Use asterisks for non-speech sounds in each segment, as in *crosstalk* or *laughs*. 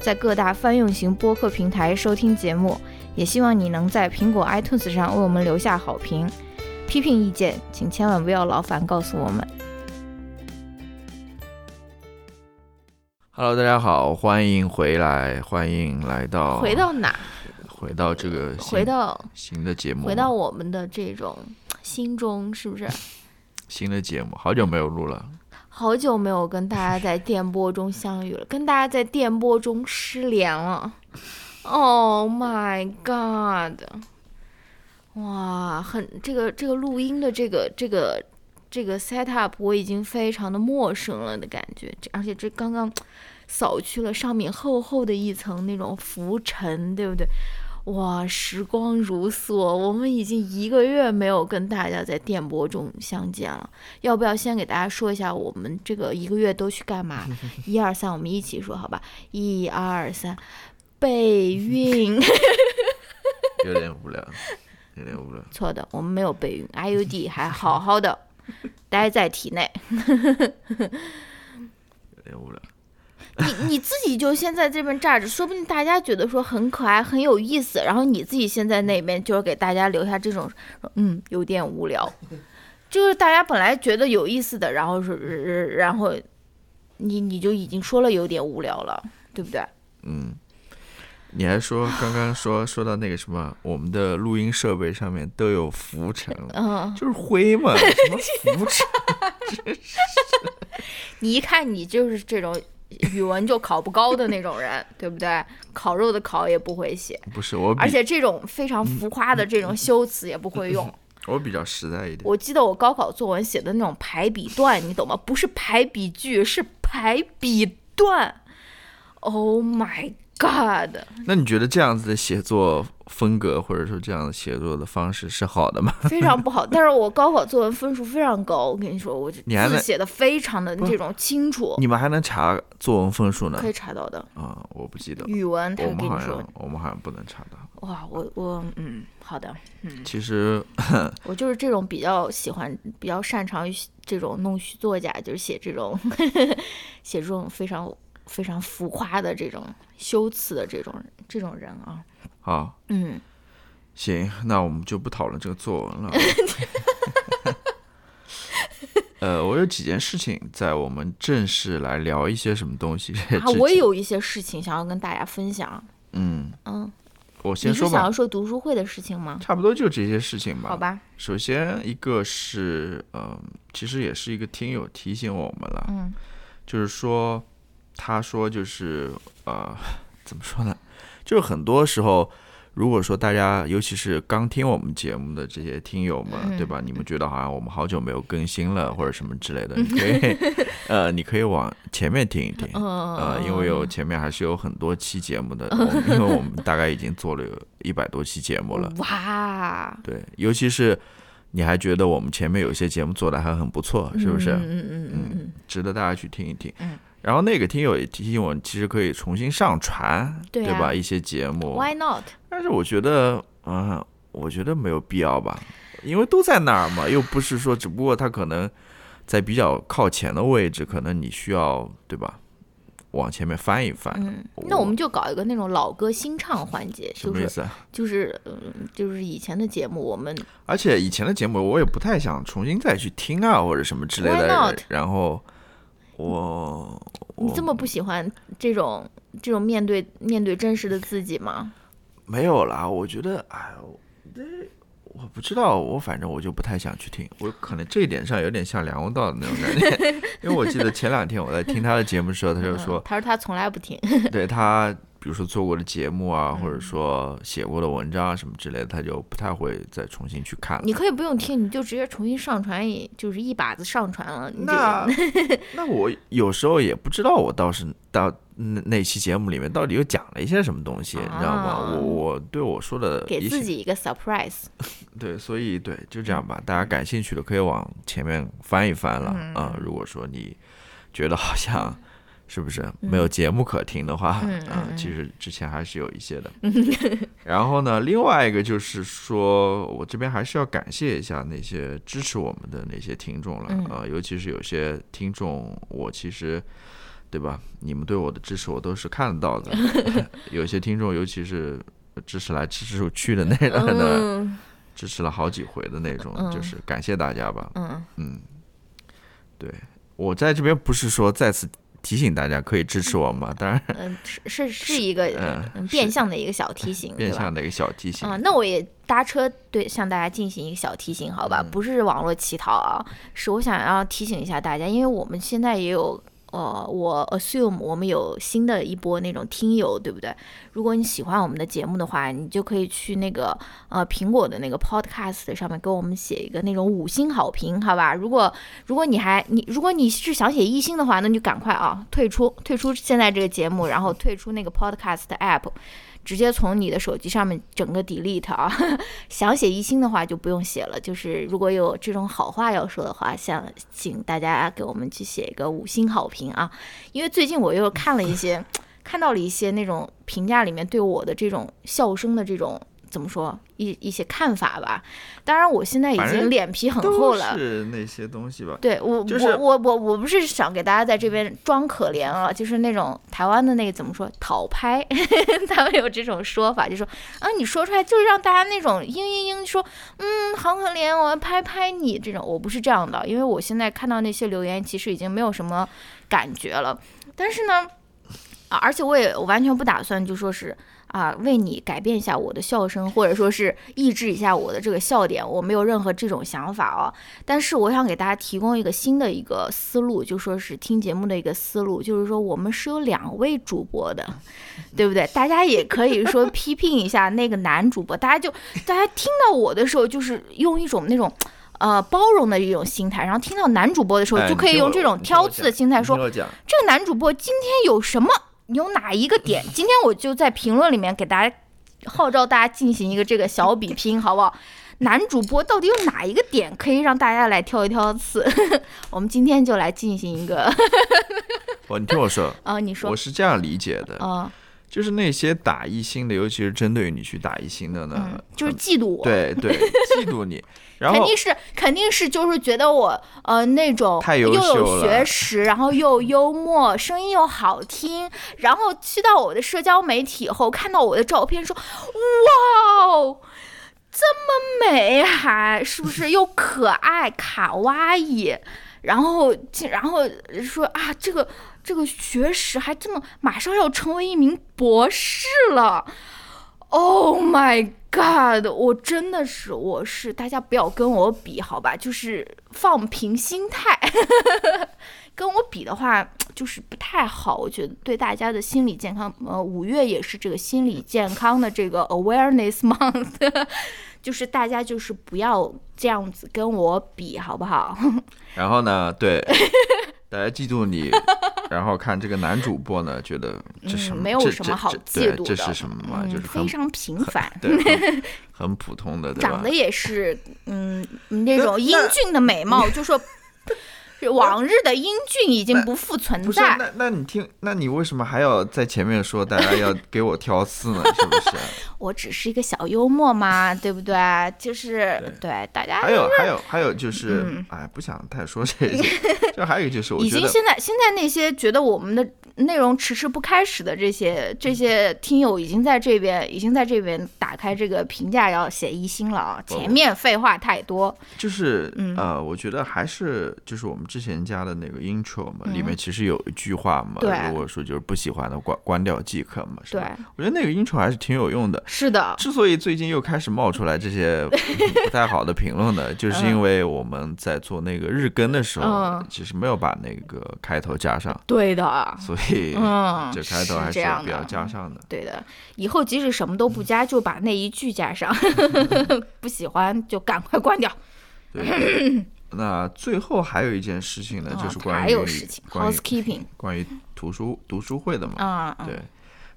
在各大泛用型播客平台收听节目，也希望你能在苹果 iTunes 上为我们留下好评。批评意见，请千万不要劳烦告诉我们。Hello，大家好，欢迎回来，欢迎来到回到哪？回到这个回到新的节目，回到我们的这种心中，是不是？新的节目，好久没有录了。好久没有跟大家在电波中相遇了，跟大家在电波中失联了。Oh my god！哇，很这个这个录音的这个这个这个 set up 我已经非常的陌生了的感觉，而且这刚刚扫去了上面厚厚的一层那种浮尘，对不对？哇，时光如梭，我们已经一个月没有跟大家在电波中相见了。要不要先给大家说一下我们这个一个月都去干嘛？*laughs* 一二三，我们一起说好吧？一二三，备孕。*laughs* 有点无聊，有点无聊。错的，我们没有备孕，IUD 还好好的 *laughs* 待在体内。有点无聊。你你自己就先在这边站着，说不定大家觉得说很可爱很有意思，然后你自己先在那边，就是给大家留下这种，嗯，有点无聊，*laughs* 就是大家本来觉得有意思的，然后是然后你你就已经说了有点无聊了，对不对？嗯，你还说刚刚说说到那个什么，我们的录音设备上面都有浮尘，嗯，就是灰嘛，什么浮尘？*laughs* *laughs* 你一看你就是这种。语文就考不高的那种人，*laughs* 对不对？烤肉的烤也不会写，不是我，而且这种非常浮夸的这种修辞也不会用。*laughs* 我比较实在一点。我记得我高考作文写的那种排比段，你懂吗？不是排比句，是排比段。Oh my god！那你觉得这样子的写作？风格或者说这样的写作的方式是好的吗？*laughs* 非常不好。但是我高考作文分数非常高，我跟你说，我字写的非常的这种清楚。你们还能查作文分数呢？可以查到的。啊，我不记得。语文，他跟你说，我们好像不能查到。哇，我我嗯，好的，嗯。其实 *laughs* 我就是这种比较喜欢、比较擅长于这种弄虚作假，就是写这种 *laughs* 写这种非常非常浮夸的这种修辞的这种这种人啊。啊，嗯，行，那我们就不讨论这个作文了。*laughs* 呃，我有几件事情在我们正式来聊一些什么东西。啊，我也有一些事情想要跟大家分享。嗯嗯，我先说吧。你是想要说读书会的事情吗？差不多就这些事情吧。好吧。首先一个是，嗯，其实也是一个听友提醒我们了。嗯，就是说，他说就是，呃，怎么说呢？就是很多时候，如果说大家，尤其是刚听我们节目的这些听友们，对吧？你们觉得好像我们好久没有更新了，或者什么之类的，*laughs* 你可以，呃，你可以往前面听一听，呃，因为有前面还是有很多期节目的，因为我们大概已经做了有一百多期节目了。哇！对，尤其是你还觉得我们前面有些节目做的还很不错，是不是？嗯嗯嗯嗯，值得大家去听一听。嗯。然后那个听友也提醒我，其实可以重新上传，对吧？一些节目，Why not？但是我觉得，嗯，我觉得没有必要吧，因为都在那儿嘛，又不是说，只不过他可能在比较靠前的位置，可能你需要，对吧？往前面翻一翻。嗯，那我们就搞一个那种老歌新唱环节，*laughs* 什么意思？就是嗯，就是以前的节目，我们而且以前的节目我也不太想重新再去听啊，或者什么之类的，然后。我你这么不喜欢这种这种面对面对真实的自己吗？没有啦，我觉得，哎，这我不知道，我反正我就不太想去听。我可能这一点上有点像梁文道的那种感觉，*laughs* 因为我记得前两天我在听他的节目的时候，他就说，他说他从来不听。对他，比比如说做过的节目啊，嗯或者说写过的文章啊什么之类的，他就不太会再重新去看了。你可以不用听，你就直接重新上传一，就是一把子上传了。那 *laughs* 那我有时候也不知道，我倒是到那那期节目里面到底又讲了一些什么东西，你知道吗？啊我我对我说的给自己一个 surprise。对，所以对，就这样吧。大家感兴趣的可以往前面翻一翻了嗯啊、如果说你觉得好像是不是没有节目可听的话，*laughs* 嗯啊、嗯其实之前还是有一些的。*laughs* 然后呢，另外一个就是说我这边还是要感谢一下那些支持我们的那些听众了嗯啊、尤其是有些听众，我其实。对吧？你们对我的支持我都是看得到的。*laughs* 有些听众，尤其是支持来支持去的那个呢，嗯支持了好几回的那种，嗯就是感谢大家吧。嗯，嗯，对我在这边不是说再次提醒大家可以支持我们嘛，当然嗯，是是是一个嗯嗯变相的一个小提醒，变相的一个小提醒。啊、那我也搭车对向大家进行一个小提醒，好吧？嗯不是网络乞讨啊，是我想要提醒一下大家，因为我们现在也有。呃，我 assume 我们有新的一波那种听友，对不对？如果你喜欢我们的节目的话，你就可以去那个呃苹果的那个 podcast 上面给我们写一个那种五星好评，好吧？如果如果你还你如果你是想写一星的话，那你就赶快啊退出退出现在这个节目，然后退出那个 podcast app，直接从你的手机上面整个 delete 啊。想写一星的话就不用写了，就是如果有这种好话要说的话，想请大家给我们去写一个五星好评啊。因为最近我又看了一些，*laughs* 看到了一些那种评价里面对我的这种笑声的这种怎么说一一些看法吧。当然，我现在已经脸皮很厚了。是那些东西吧。对我，就是我我我我不是想给大家在这边装可怜啊，就是那种台湾的那个怎么说讨拍，*laughs* 他们有这种说法，就说啊你说出来就是让大家那种嘤嘤嘤说，嗯好可怜，我要拍拍你这种，我不是这样的，因为我现在看到那些留言，其实已经没有什么感觉了，但是呢，啊而且我也我完全不打算就说是。啊，为你改变一下我的笑声，或者说是抑制一下我的这个笑点，我没有任何这种想法哦。但是我想给大家提供一个新的一个思路，就说是听节目的一个思路，就是说我们是有两位主播的，对不对？大家也可以说批评一下那个男主播，大家就大家听到我的时候，就是用一种那种。呃，包容的一种心态，然后听到男主播的时候，哎就可以用这种挑刺的心态说，这个男主播今天有什么，有哪一个点？今天我就在评论里面给大家号召大家进行一个这个小比拼，好不好？男主播到底有哪一个点可以让大家来挑一挑刺？*laughs* 我们今天就来进行一个，*laughs* 哦你听我说，啊，*laughs* 你说我，是这样理解的，啊，就是那些打一星的，尤其是针对于你去打一星的呢嗯，，就是嫉妒我，对对嫉妒你，然后肯定是肯定是就是觉得我呃那种又有学识，然后又幽默，声音又好听，然后去到我的社交媒体后看到我的照片说，哇哦。这么美还是不是又可爱卡哇伊，然后竟然后说啊这个这个学识还这么马上要成为一名博士了，Oh my God！我真的是，我是大家不要跟我比，好吧？就是放平心态，*laughs* 跟我比的话，就是不太好。我觉得对大家的心理健康，呃，五月也是这个心理健康的这个 awareness month，*laughs* 就是大家就是不要这样子跟我比，好不好？*laughs* 然后呢，对，大家嫉妒你，然后看这个男主播呢，觉得这是没有这什么好这嫉妒的，这这是什么嘛？嗯，就是非常平凡。对，很 *laughs* 很普通的，长得？也是，嗯，那种英俊的美貌，就说是往日的英俊已经不复存在。那那你听，那你为什么还要在前面说大家要给我挑刺呢？*laughs* 是不是？我只是一个小幽默嘛，*laughs* 对不对？就是对大家还有还有还有就是嗯，哎，不想太说这些。*laughs* 就还有一个就是，我已经觉得现在现在那些觉得我们的内容迟迟不开始的这些这些听友，已经在这边已经在这边打开这个评价要写一星了啊！前面废话太多，就是嗯。呃，我觉得还是就是我们之前加的那个 intro 嘛，里面其实有一句话嘛，如果说就是不喜欢的关关掉即可嘛，是对。吧？，我觉得那个 intro 还是挺有用的。是的，之所以最近又开始冒出来这些 *laughs* 不太好的评论呢，*laughs* 就是因为我们在做那个日更的时候嗯，其实没有把那个开头加上，对的，所以嗯，*laughs* 这开头还是比较加上的。对的，以后即使什么都不加，就把那一句加上，*laughs* 不喜欢就赶快关掉。对，*laughs* 那最后还有一件事情呢，就是啊关于还有事情关于，housekeeping 关于图书读书会的嘛。啊，嗯对，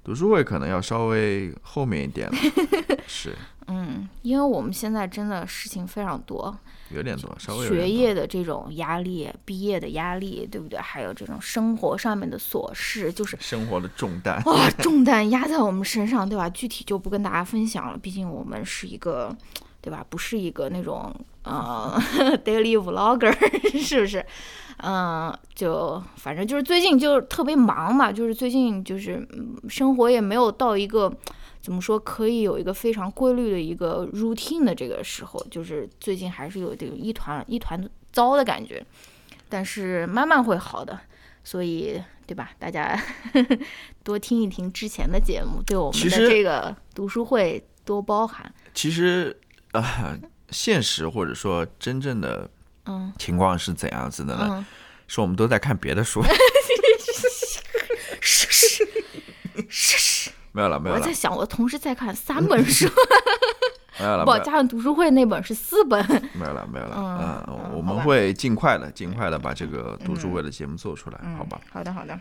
读书会可能要稍微后面一点了，是嗯，因为我们现在真的事情非常多，有点多，稍微学业的这种压力，毕业的压力，对不对？还有这种生活上面的琐事，就是生活的重担。哇，*laughs* 重担压在我们身上，对吧？具体就不跟大家分享了，毕竟我们是一个，对吧？不是一个那种呃 *laughs* daily vlogger，*laughs* 是不是？嗯、就反正就是最近就是特别忙嘛，就是最近就是嗯生活也没有到一个怎么说可以有一个非常规律的一个 routine 的这个时候，就是最近还是有这个一团一团糟的感觉，但是慢慢会好的。所以，对吧？大家 *laughs* 多听一听之前的节目，对我们的这个读书会多包涵。其实啊、现实或者说真正的嗯情况是怎样子的呢？嗯，是我们都在看别的书。是是是是，没有了，没有了我在，想，我同时在看三本书，*laughs* 没有了，不加上读书会那本是四本。没有了，没有了。嗯我们会尽快的、尽快的把这个读书会的节目做出来，好吧？好的好的。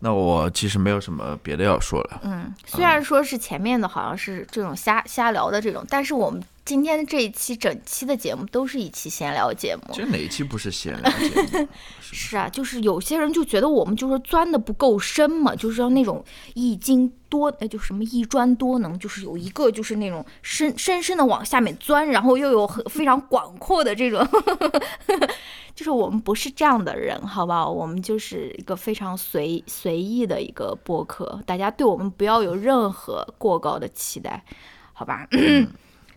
那我其实没有什么别的要说了。嗯，虽然说是前面的好像是这种瞎瞎聊的这种，但是我们今天这一期整期的节目都是一期闲聊节目。这哪一期不是闲聊节目？*laughs* 是啊，就是有些人就觉得我们就是钻的不够深嘛，就是要那种一经多，呃，就什么一专多能，就是有一个就是那种深深深的往下面钻，然后又有很非常广阔的这种，*laughs* 就是我们不是这样的人，好不好？我们就是一个非常随随意的一个播客，大家对我们不要有任何过高的期待，好吧？*laughs*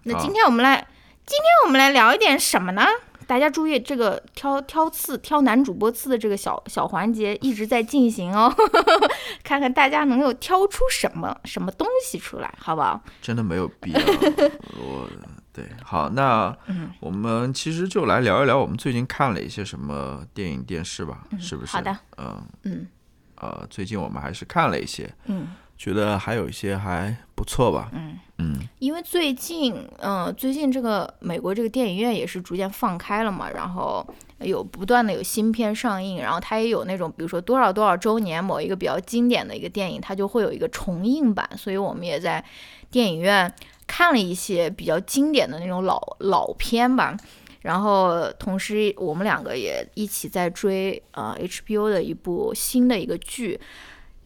那今天我们来，今天我们来聊一点什么呢？大家注意，这个挑挑刺、挑男主播刺的这个小小环节一直在进行哦，*laughs* 看看大家能够挑出什么什么东西出来，好不好？真的没有必要。*laughs* 我对，好，那嗯我们其实就来聊一聊我们最近看了一些什么电影、电视吧，是不是？好的。嗯嗯呃，最近我们还是看了一些，嗯觉得还有一些还不错吧。嗯。嗯，因为最近，嗯、最近这个美国这个电影院也是逐渐放开了嘛，然后有不断的有新片上映，然后它也有那种，比如说多少多少周年某一个比较经典的一个电影，它就会有一个重映版，所以我们也在电影院看了一些比较经典的那种老老片吧。然后同时，我们两个也一起在追呃 HBO 的一部新的一个剧，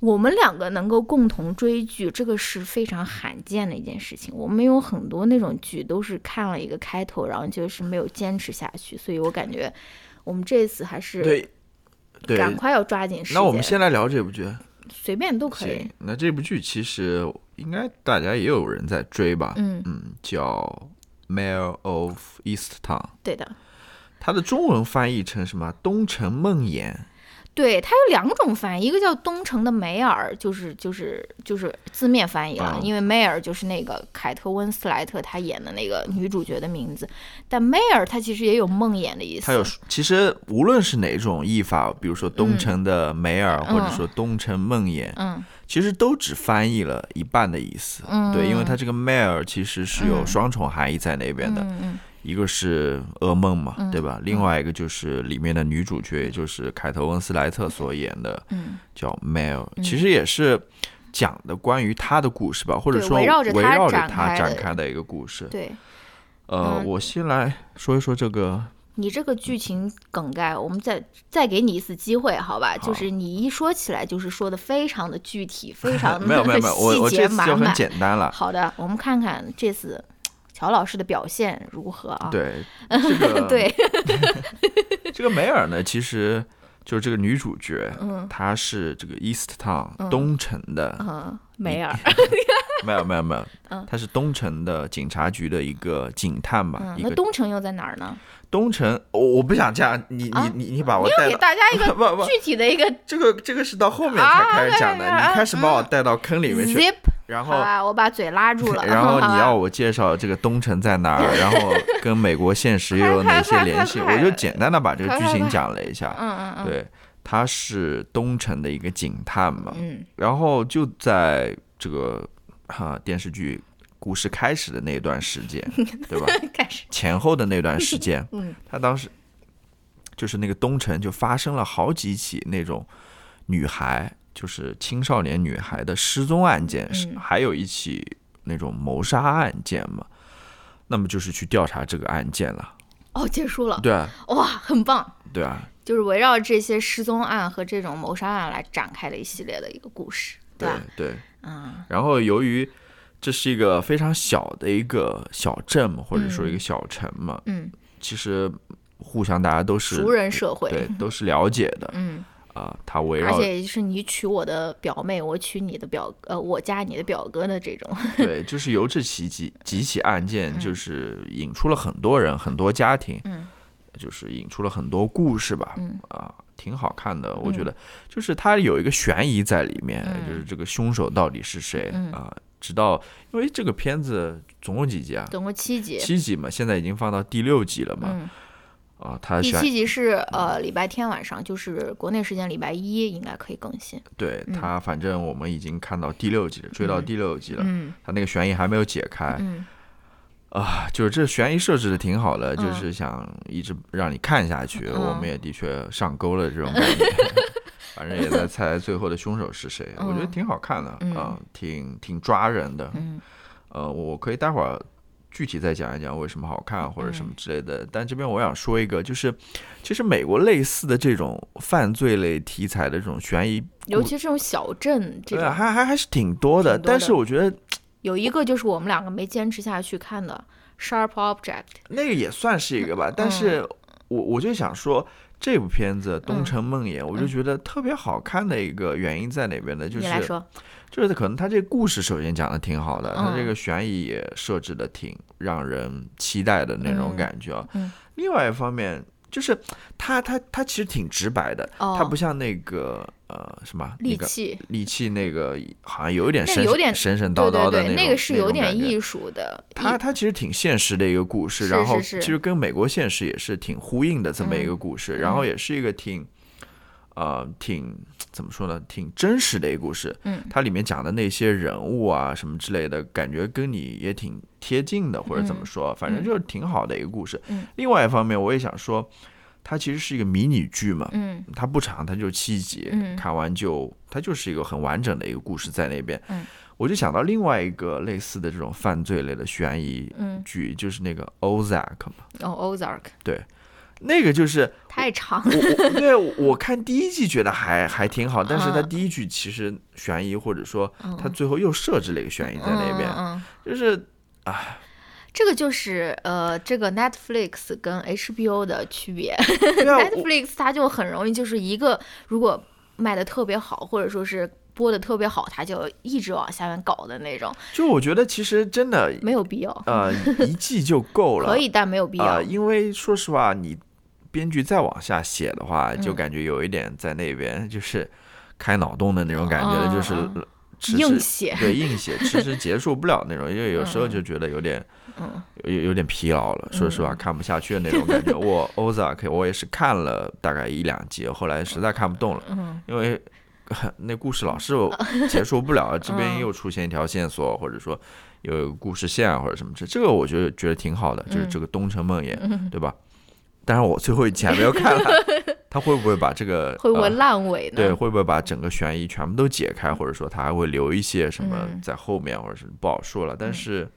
我们两个能够共同追剧，这个是非常罕见的一件事情。我们有很多那种剧都是看了一个开头，然后就是没有坚持下去，所以我感觉我们这次还是对对。赶快要抓紧时间。那我们先来聊这部剧。随便都可以。，那这部剧其实应该大家也有人在追吧？嗯，嗯，叫《Mayor of Easttown》，对的，它的中文翻译成什么？东城梦魇。对，它有两种翻译，一个叫东城的梅尔，就是就是就是字面翻译了，啊。因为梅尔就是那个凯特温斯莱特她演的那个女主角的名字，但梅尔它其实也有梦魇的意思。它有，其实无论是哪种译法，比如说东城的梅尔，或者说东城梦魇，嗯。其实都只翻译了一半的意思。嗯，对，因为它这个 Mare 其实是有双重含义在那边的，嗯嗯一个是噩梦嘛，嗯对吧？另外一个就是里面的女主角，也就是凯特温斯莱特所演的，嗯叫 male、其实也是讲的关于她的故事吧，或者说围绕着她展开的一个故事。对。呃，嗯我先来说一说这个，你这个剧情梗概，我们再再给你一次机会，好吧？好就是你一说起来，就是说的非常的具体，非常 *laughs* 没有没有没有，我 *laughs* 我细这次就很。简单了。好的，我们看看这次乔老师的表现如何啊？对，这个 *laughs* 对，*laughs* 这个梅尔呢，其实就是这个女主角，嗯。她是这个 East Town 东城的，嗯，梅尔，*laughs* 没有没有没有嗯，她是东城的警察局的一个警探吧，嗯，那东城又在哪儿呢？东城，我我不想这样，你啊你你你把我带到。大家一个 *laughs* 不不，具体的一个 *laughs* 这个这个是到后面才开始讲的，啊你开始把我带到坑里面去然后我把嘴拉住了。*laughs* 然后你要我介绍这个东城在哪儿，然后跟美国现实又有哪些联系，我就简单的把这个剧情讲了一下。嗯嗯嗯，对，他是东城的一个警探嘛，嗯然后就在这个哈、电视剧故事开始的那段时间，*laughs* 对吧？开始，前后的那段时间，*laughs* 嗯。他当时就是那个东城就发生了好几起那种女孩，就是青少年女孩的失踪案件，是嗯。还有一起那种谋杀案件嘛。那么就是去调查这个案件了，哦，结束了，对啊，哇，很棒，对啊，就是围绕这些失踪案和这种谋杀案来展开的一系列的一个故事，对吧？对。嗯。然后由于这是一个非常小的一个小镇嘛，或者说一个小城嘛，嗯，其实互相大家都是熟人社会，对，都是了解的。嗯，啊。他围绕而绕且是你娶我的表妹，我娶你的表，呃，我嫁你的表哥的这种，*laughs* 对，就是由这起几几起案件，就是引出了很多人、很多家庭，嗯，就是引出了很多故事吧，嗯。啊，挺好看的。我觉得。就是它有一个悬疑在里面，嗯。就是这个凶手到底是谁嗯。啊？直到因为这个片子总共几集啊？总共七集，七集嘛，现在已经放到第六集了嘛。嗯，啊，它悬第七集是呃礼拜天晚上，就是国内时间礼拜一应该可以更新，对它，反正我们已经看到第六集了，追到第六集了。嗯它那个悬疑还没有解开，嗯啊，就是这悬疑设置的挺好的，嗯就是想一直让你看下去。嗯我们也的确上钩了这种感觉，*laughs* 反正也在猜最后的凶手是谁。我觉得嗯挺好看的，嗯啊，挺挺抓人的。嗯呃，我可以待会儿具体再讲一讲为什么好看或者什么嗯之类的。但这边我想说一个，就是其实美国类似的这种犯罪类题材的这种悬疑，尤其这种小镇这对啊，种，还还还是挺多的。但是我觉得有一个就是我们两个没坚持下去看的《Sharp Object》，那个也算是一个吧，但嗯是我我就想说，这部片子《东城梦魇》，我就觉得特别好看的一个原因在哪边呢？就是就是可能他这个故事首先讲的挺好的，他这嗯个悬疑也设置的挺让人期待的那种嗯感觉啊。嗯另外一方面。就是他，他，他其实挺直白的，哦它不像那个呃什么利器，利器那个，好像有一点神那有点神神叨叨的那个那个是有点艺术的，它它其实挺现实的一个故事，然后其实跟美国现实也是挺呼应的这么一个故事，然后也是一个挺，呃，挺怎么说呢，挺真实的一个故事。嗯。它里面讲的那些人物啊什么之类的，感觉跟你也挺贴近的，或者怎么说，反正就是挺好的一个故事。嗯。另外一方面，我也想说，它其实是一个迷你剧嘛，嗯。它不长，它就七集，嗯。看完就它就是一个很完整的一个故事在那边。嗯。我就想到另外一个类似的这种犯罪类的悬疑嗯，剧，就是那个 Ozark 嘛，哦，Ozark。对。那个就是太长。了我对我看第一季觉得还还挺好，但是它嗯第一季其实悬疑或者说嗯。它最后又设置了一个悬疑在那边，嗯嗯嗯。就是这个就是呃，这个 Netflix 跟 HBO 的区别。*laughs* Netflix 它就很容易就是一个，如果卖的特别好，或者说是播的特别好，它就一直往下面搞的那种，就我觉得其实真的没有必要。呃一季就够 *laughs* 了，可以，但没有必啊、要。因为说实话，你编剧再往下写的话，就嗯感觉有一点在那边就是开脑洞的那种感觉了，嗯就是硬写，对硬写，其实结束不了那种，因为有时候 *laughs* 嗯就觉得有点嗯有有有点疲劳了，说实话看不下去的那种感觉。*laughs* 我 Ozark 我也是看了大概一两集，后来实在看不动了，嗯因为。那故事老是 *laughs* 结束不了，这边嗯又出现一条线索，或者说有一个故事线啊或者什么这，这个我觉得觉得挺好的，就是嗯这个东城梦魇，对吧？但是我最后一集还没有看了，*laughs* 他会不会把这个会不会呃烂尾呢？对，会不会把整个悬疑全部都解开，或者说他还会留一些什么嗯在后面，或者是不好说了。但是，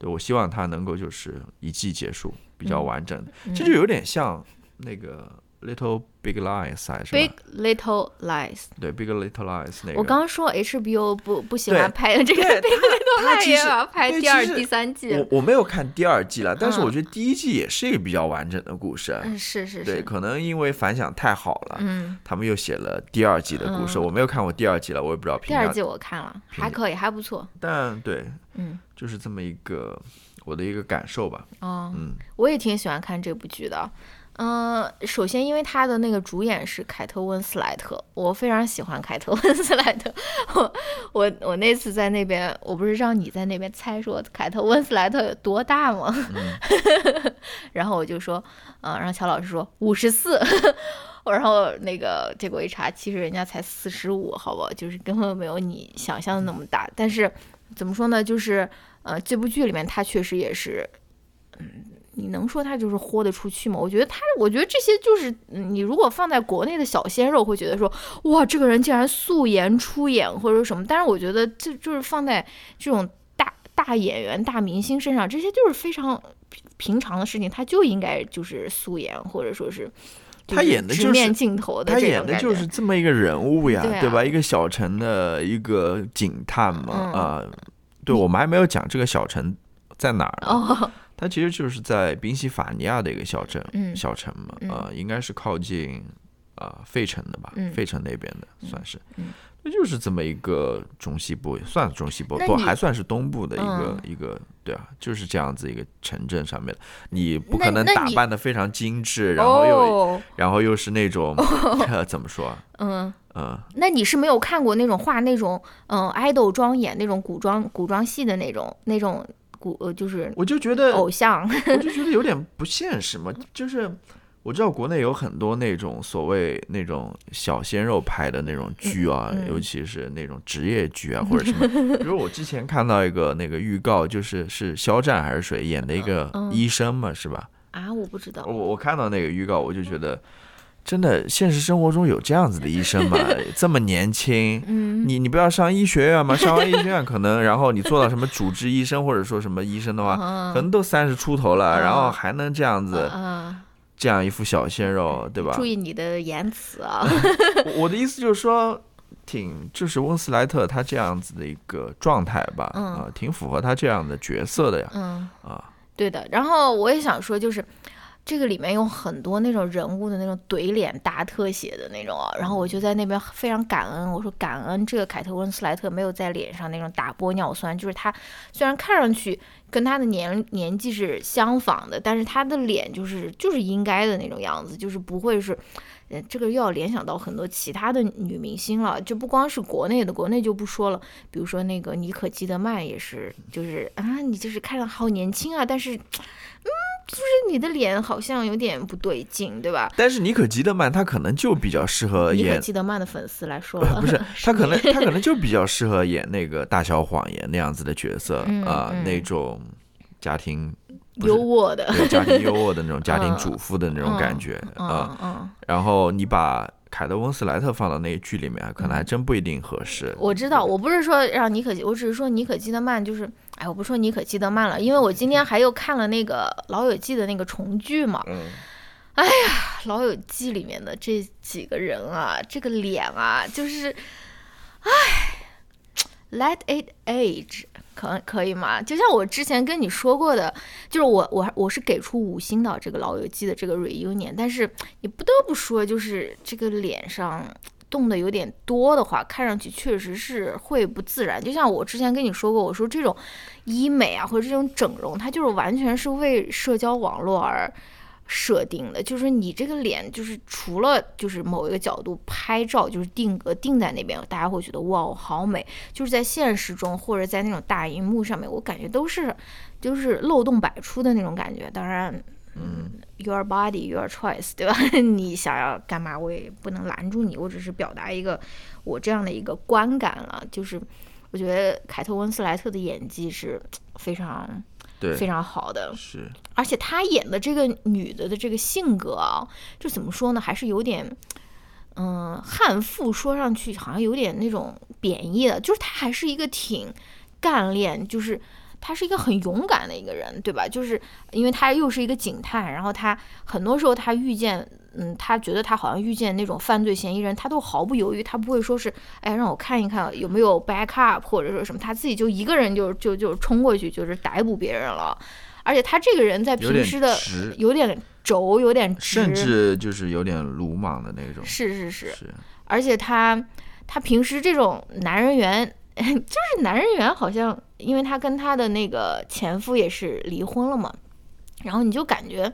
对我希望他能够就是一季结束，比较嗯。完整。这就有点像那个 Little Big Lies 还是 Big？Little Lies。对 Big Little Lies 那个。我刚刚说 HBO 不不喜欢拍的这个 Big Little 他 Lies 要拍第二、第三季我。我没有看第二季了，但是我嗯觉得第一季也是一个比较完整的故事。嗯，是是对，是，可能因为反响太好了，嗯，他们又写了第二季的故事。嗯我没有看过第二季了，我也不知道。第二季我看了，还可以，还不错。但对，嗯，就是这么一个我的一个感受吧。哦，嗯，我也挺喜欢看这部剧的。嗯、首先因为他的那个主演是凯特温斯莱特，我非常喜欢凯特温斯莱特。*laughs* 我我我那次在那边，我不是让你在那边猜说凯特温斯莱特有多大吗？*laughs* 然后我就说，嗯、让乔老师说五十四。*laughs* 然后那个结果一查，其实人家才四十五，好不好？就是根本没有你想象的那么大。但是怎么说呢？就是呃，这部剧里面他确实也是，嗯，你能说他就是豁得出去吗？我觉得他，我觉得这些就是你如果放在国内的小鲜肉会觉得说，哇，这个人竟然素颜出演或者什么。但是我觉得这就是放在这种大大演员、大明星身上，这些就是非常平常的事情，他就应该就是素颜或者说是。他演的就是镜头的，他演的就是这么一个人物呀，对吧？一个小城的一个警探嘛，啊，对我们还没有讲这个小城在哪儿呢？他其实就是在宾夕法尼亚的一个小镇，小城嘛，啊，应该是靠近啊费城的吧，费城那边的算是。那就是这么一个中西部，算是中西部，不还算是东部的一个一个，对啊，就是这样子一个城镇上面的。你不可能打扮的非常精致，然后又然后又是那种 *laughs* *laughs* 怎么说？嗯嗯。那你是没有看过那种画那种嗯爱豆妆演那种古装古装戏的那种那种古呃就是？我就觉得偶像，我就觉得有点不现实嘛，就是。我知道国内有很多那种所谓那种小鲜肉拍的那种剧啊，尤其是那种职业剧啊，或者什么。*laughs* 比如我之前看到一个那个预告，就是是肖战还是谁演的一个医生嘛，是吧？啊，我不知道。我我看到那个预告，我就觉得，真的现实生活中有这样子的医生吗？*laughs* 这么年轻，你你不要上医学院吗？上完医学院可能，然后你做到什么主治医生或者说什么医生的话，可能都三十出头了，然后还能这样子。这样一副小鲜肉，对吧？注意你的言辞啊！*laughs* 我的意思就是说，挺就是温斯莱特他这样子的一个状态吧，啊，挺符合他这样的角色的呀。嗯啊，对的。然后我也想说，就是。这个里面有很多那种人物的那种怼脸大特写的那种，然后我就在那边非常感恩，我说感恩这个凯特温斯莱特没有在脸上那种打玻尿酸，就是他虽然看上去跟他的年年纪是相仿的，但是他的脸就是就是应该的那种样子，就是不会是，呃，这个又要联想到很多其他的女明星了，就不光是国内的，国内就不说了，比如说那个妮可基德曼也是，就是啊，你就是看着好年轻啊，但是，嗯。就是你的脸好像有点不对劲，对吧？但是妮可基德曼她可能就比较适合 *laughs* 演妮可基德曼的粉丝来说，不是 *laughs* 她可能 *laughs* 她可能就比较适合演那个大小谎言那样子的角色啊，那种家庭优渥的，家庭优渥的那种家庭主妇的那种感觉啊。然后你把。凯德温斯莱特放到那剧里面，可能还真不一定合适。我知道，我不是说让妮可，我只是说妮可基德曼，就是，哎，我不说妮可基德曼了，因为我今天还又看了那个《老友记》的那个重剧嘛。嗯。哎呀，《老友记》里面的这几个人啊，这个脸啊，就是，哎，*tsk* Let it age。可可以吗？就像我之前跟你说过的，就是我我我是给出五星的这个老友记的这个 reunion，但是你不得不说，就是这个脸上动的有点多的话，看上去确实是会不自然。就像我之前跟你说过，我说这种医美啊或者这种整容，它就是完全是为社交网络而。设定的就是你这个脸，就是除了就是某一个角度拍照，就是定格定在那边，大家会觉得哇好美。就是在现实中或者在那种大荧幕上面，我感觉都是就是漏洞百出的那种感觉。当然，嗯，your body your choice，对吧？*laughs* 你想要干嘛，我也不能拦住你。我只是表达一个我这样的一个观感了。就是我觉得凯特温斯莱特的演技是非常。非常好的，是，而且她演的这个女的的这个性格啊，就怎么说呢，还是有点，嗯，悍妇，说上去好像有点那种贬义的，就是她还是一个挺干练，就是她是一个很勇敢的一个人，对吧？就是因为她又是一个警探，然后她很多时候她遇见。嗯，他觉得他好像遇见那种犯罪嫌疑人，他都毫不犹豫，他不会说是，哎，让我看一看有没有 backup 或者说什么，他自己就一个人就就就冲过去，就是逮捕别人了。而且他这个人在平时的有点轴，有点直，甚至就是有点鲁莽的那种。是是是。是。而且他他平时这种男人缘，*laughs* 就是男人缘，好像因为他跟他的那个前夫也是离婚了嘛，然后你就感觉。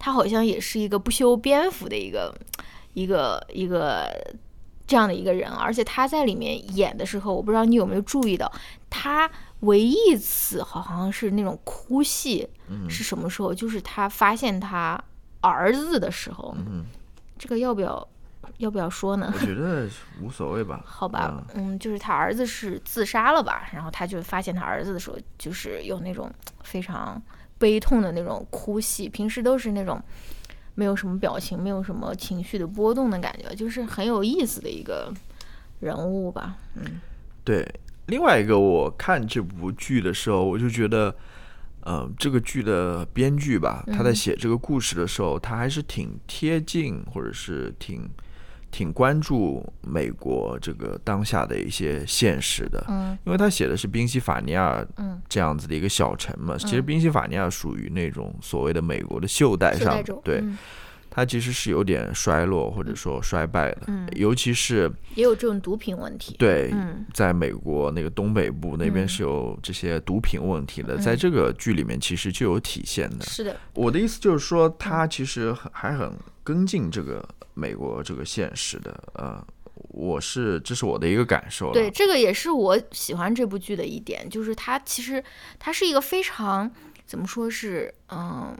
他好像也是一个不修边幅的一个 *tsk* 一个一个这样的一个人，而且他在里面演的时候，我不知道你有没有注意到，他唯一一次好像是那种哭戏，是什么时候？就是他发现他儿子的时候，这个要不要要不要说呢？我觉得无所谓吧。*laughs* 好吧，嗯，就是他儿子是自杀了吧？然后他就发现他儿子的时候，就是有那种非常悲痛的那种哭戏，平时都是那种没有什么表情、没有什么情绪的波动的感觉，就是很有意思的一个人物吧。嗯，对。另外一个，我看这部剧的时候，我就觉得，嗯，这个剧的编剧吧，他在写这个故事的时候，他还是挺贴近，或者是挺挺关注美国这个当下的一些现实的。嗯，因为他写的是宾夕法尼亚，嗯这样子的一个小城嘛。其实宾夕法尼亚属于那种所谓的美国的袖带上，对。它其实是有点衰落或者说衰败的，尤其是也有这种毒品问题。对，在美国那个东北部那边是有这些毒品问题的，在这个剧里面其实就有体现的。是的，我的意思就是说，他其实很还很跟进这个美国这个现实的。呃，我是这是我的一个感受。对，这个也是我喜欢这部剧的一点，就是它其实它是一个非常怎么说是嗯。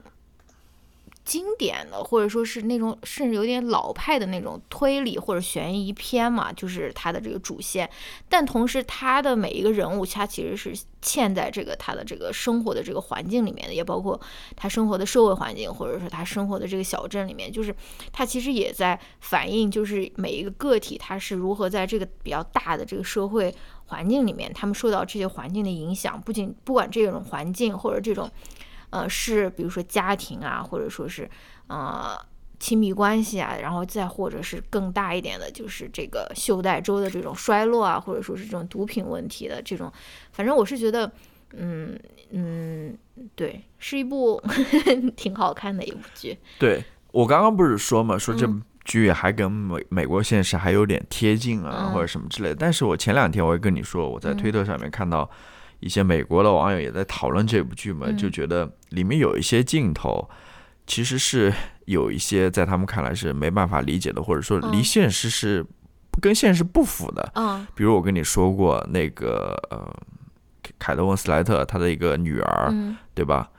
经典的，或者说是那种甚至有点老派的那种推理或者悬疑片嘛，就是它的这个主线。但同时，它的每一个人物，他其实是嵌在这个他的这个生活的这个环境里面的，也包括他生活的社会环境，或者说他生活的这个小镇里面，就是他其实也在反映，就是每一个个体他是如何在这个比较大的这个社会环境里面，他们受到这些环境的影响。不仅不管这种环境或者这种。呃，是比如说家庭啊，或者说是呃亲密关系啊，然后再或者是更大一点的，就是这个袖带州的这种衰落啊，或者说是这种毒品问题的这种，反正我是觉得，嗯嗯，对，是一部 *laughs* 挺好看的一部剧。对我刚刚不是说嘛，说这部剧还跟美美国现实还有点贴近啊，或者什么之类的。但是我前两天我也跟你说，我在推特上面看到。一些美国的网友也在讨论这部剧嘛，就觉得里面有一些镜头，其实是有一些在他们看来是没办法理解的，或者说离现实是跟现实不符的。嗯，比如我跟你说过那个呃，凯特温斯莱特他的一个女儿，对吧？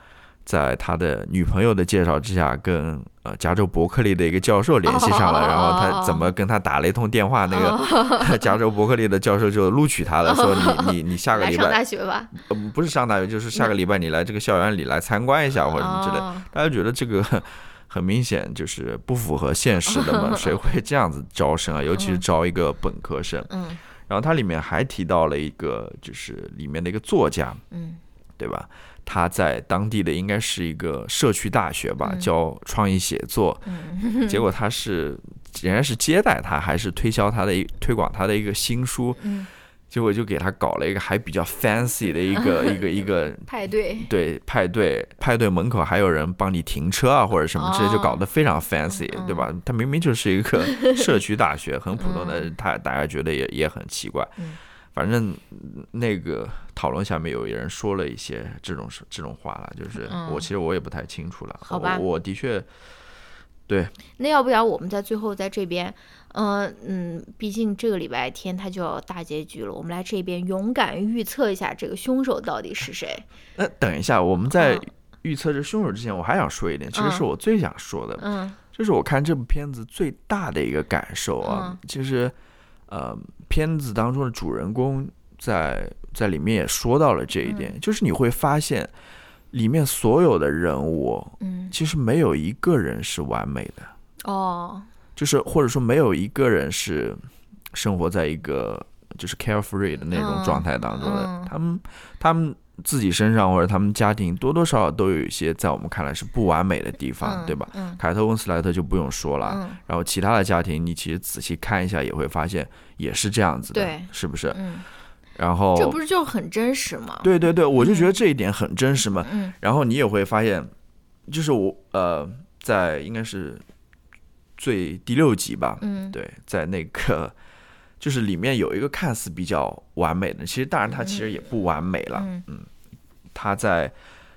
在他的女朋友的介绍之下，跟呃加州伯克利的一个教授联系上了，然后他怎么跟他打了一通电话，那个 *laughs* 加州伯克利的教授就录取他了，说你你你下个礼拜上大学吧，不是上大学，就是下个礼拜你来这个校园里来参观一下或者什么之类。大家觉得这个很明显就是不符合现实的嘛？*laughs* 谁会这样子招生啊？尤其是招一个本科生。嗯，然后它里面还提到了一个，就是里面的一个作家，嗯，对吧？他在当地的应该是一个社区大学吧，教创意写作。结果他是，人家是接待他，还是推销他的一推广他的一个新书？结果就给他搞了一个还比较 fancy 的一个 *laughs* 一个一个派对。对，派对，派对门口还有人帮你停车啊，或者什么之类，就搞得非常 fancy，对吧？他明明就是一个 *laughs* 社区大学，很普通的，他大家觉得也也很奇怪。反正那个讨论下面有人说了一些这种这种话了，就是我其实我也不太清楚了。好吧，我的确对。那要不要我们在最后在这边，嗯嗯，毕竟这个礼拜天它就要大结局了，我们来这边勇敢预测一下这个凶手到底是谁？那等一下，我们在预测这凶手之前，我还想说一点，其实是我最想说的，嗯，就是我看这部片子最大的一个感受啊，就是。呃，片子当中的主人公在在里面也说到了这一点，就是你会发现里面所有的人物，嗯，其实没有一个人是完美的。哦，就是或者说没有一个人是生活在一个就是 carefree 的那种状态当中的，他们他们。自己身上或者他们家庭多多少少都有一些在我们看来是不完美的地方，对吧？凯特温斯莱特就不用说了，然后其他的家庭你其实仔细看一下也会发现也是这样子的，是不是？然后这不是就很真实吗？对对对，我就觉得这一点很真实嘛。然后你也会发现，就是我呃，在应该是最第六集吧，对，在那个。就是里面有一个看似比较完美的，其实当然他其实也不完美了。嗯，他在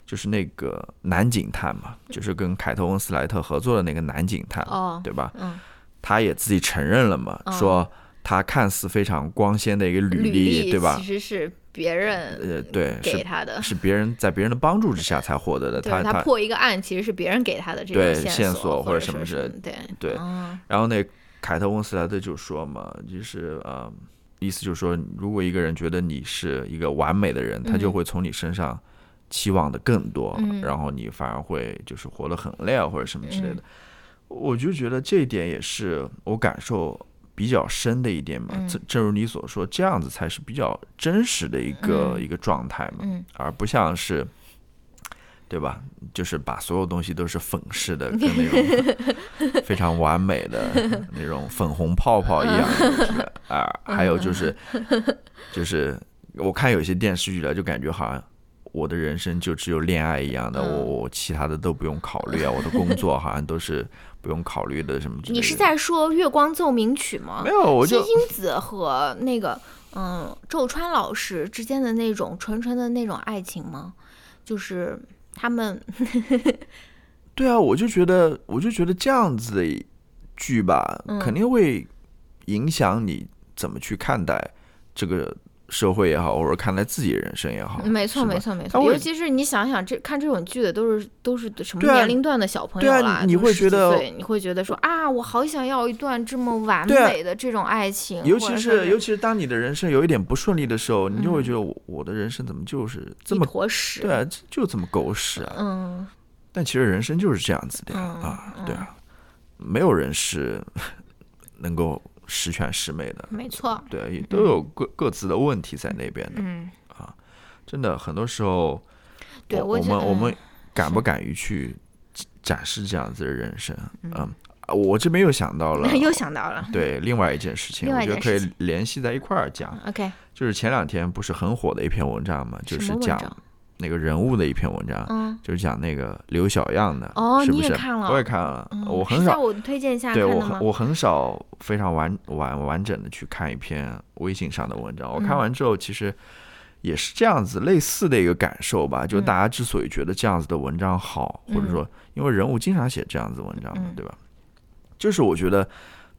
就是那个男警探嘛，就是跟凯特温斯莱特合作的那个男警探，对吧？嗯，他也自己承认了嘛，说他看似非常光鲜的一个履历，对吧？其实是别人呃，对，给他的，是别人在别人的帮助之下才获得的。他他破一个案其实是别人给他的这种对线线索或或者什么之类对对嗯然后那凯特温斯莱特就说嘛，就是呃，意思就是说，如果一个人觉得你是一个完美的人，他就嗯会从你身上期望的更多，嗯然后你反而会就是活得很累啊，或者什么之类的。嗯我就觉得这一点也是我感受比较深的一点嘛。嗯正正如你所说，这样子才是比较真实的一个、嗯一个状态嘛，嗯而不像是。对吧？就是把所有东西都是粉饰的，跟那种 *laughs* 非常完美的那种粉红泡泡一样的？*laughs* 啊，还有就是，*laughs* 就是我看有些电视剧了，就感觉好像我的人生就只有恋爱一样的，嗯我我其他的都不用考虑啊，我的工作好像都是不用考虑的什么之类的。你是在说《月光奏鸣曲》吗？没有？我就金星子和那个嗯周川老师之间的那种纯纯的那种爱情吗？就是他们。对啊，我就觉得，我就觉得这样子的剧吧，嗯。肯定会影响你怎么去看待这个社会也好，或者看待自己人生也好。没错没错没错，尤其是你想想这看这种剧的都是都是什么年龄段的小朋友对啊啦，你会觉得岁你会觉得说啊，我好想要一段这么完美的这种爱情，尤其是尤其是当你的人生有一点不顺利的时候，你就会嗯觉得我我的人生怎么就是这么坨屎，对啊，就就这么狗屎啊！嗯。但其实人生就是这样子的啊，嗯。对啊，没有人是 *laughs* 能够十全十美的，没错，对啊，也都有各各自的问题在那边的。嗯啊，真的，很多时候，对我们我们嗯敢不敢于去展示这样子的人生？嗯，啊我这边又想到了 *laughs* 又想到了对另外一件事情，另我觉得可以联系在一块儿讲。，OK，就是前两天不是很火的一篇文章嘛，就是讲？那个人物的一篇文章，嗯，就是讲那个刘小样的。是不是？看了我也看了，嗯我很少，我推荐下对我？我很少非常完完完整的去看一篇微信上的文章。我看嗯完之后，其实也是这样子类似的一个感受吧。就嗯大家之所以觉得这样子的文章好，或者说因为人物经常写这样子文章嘛，嗯对吧？就是我觉得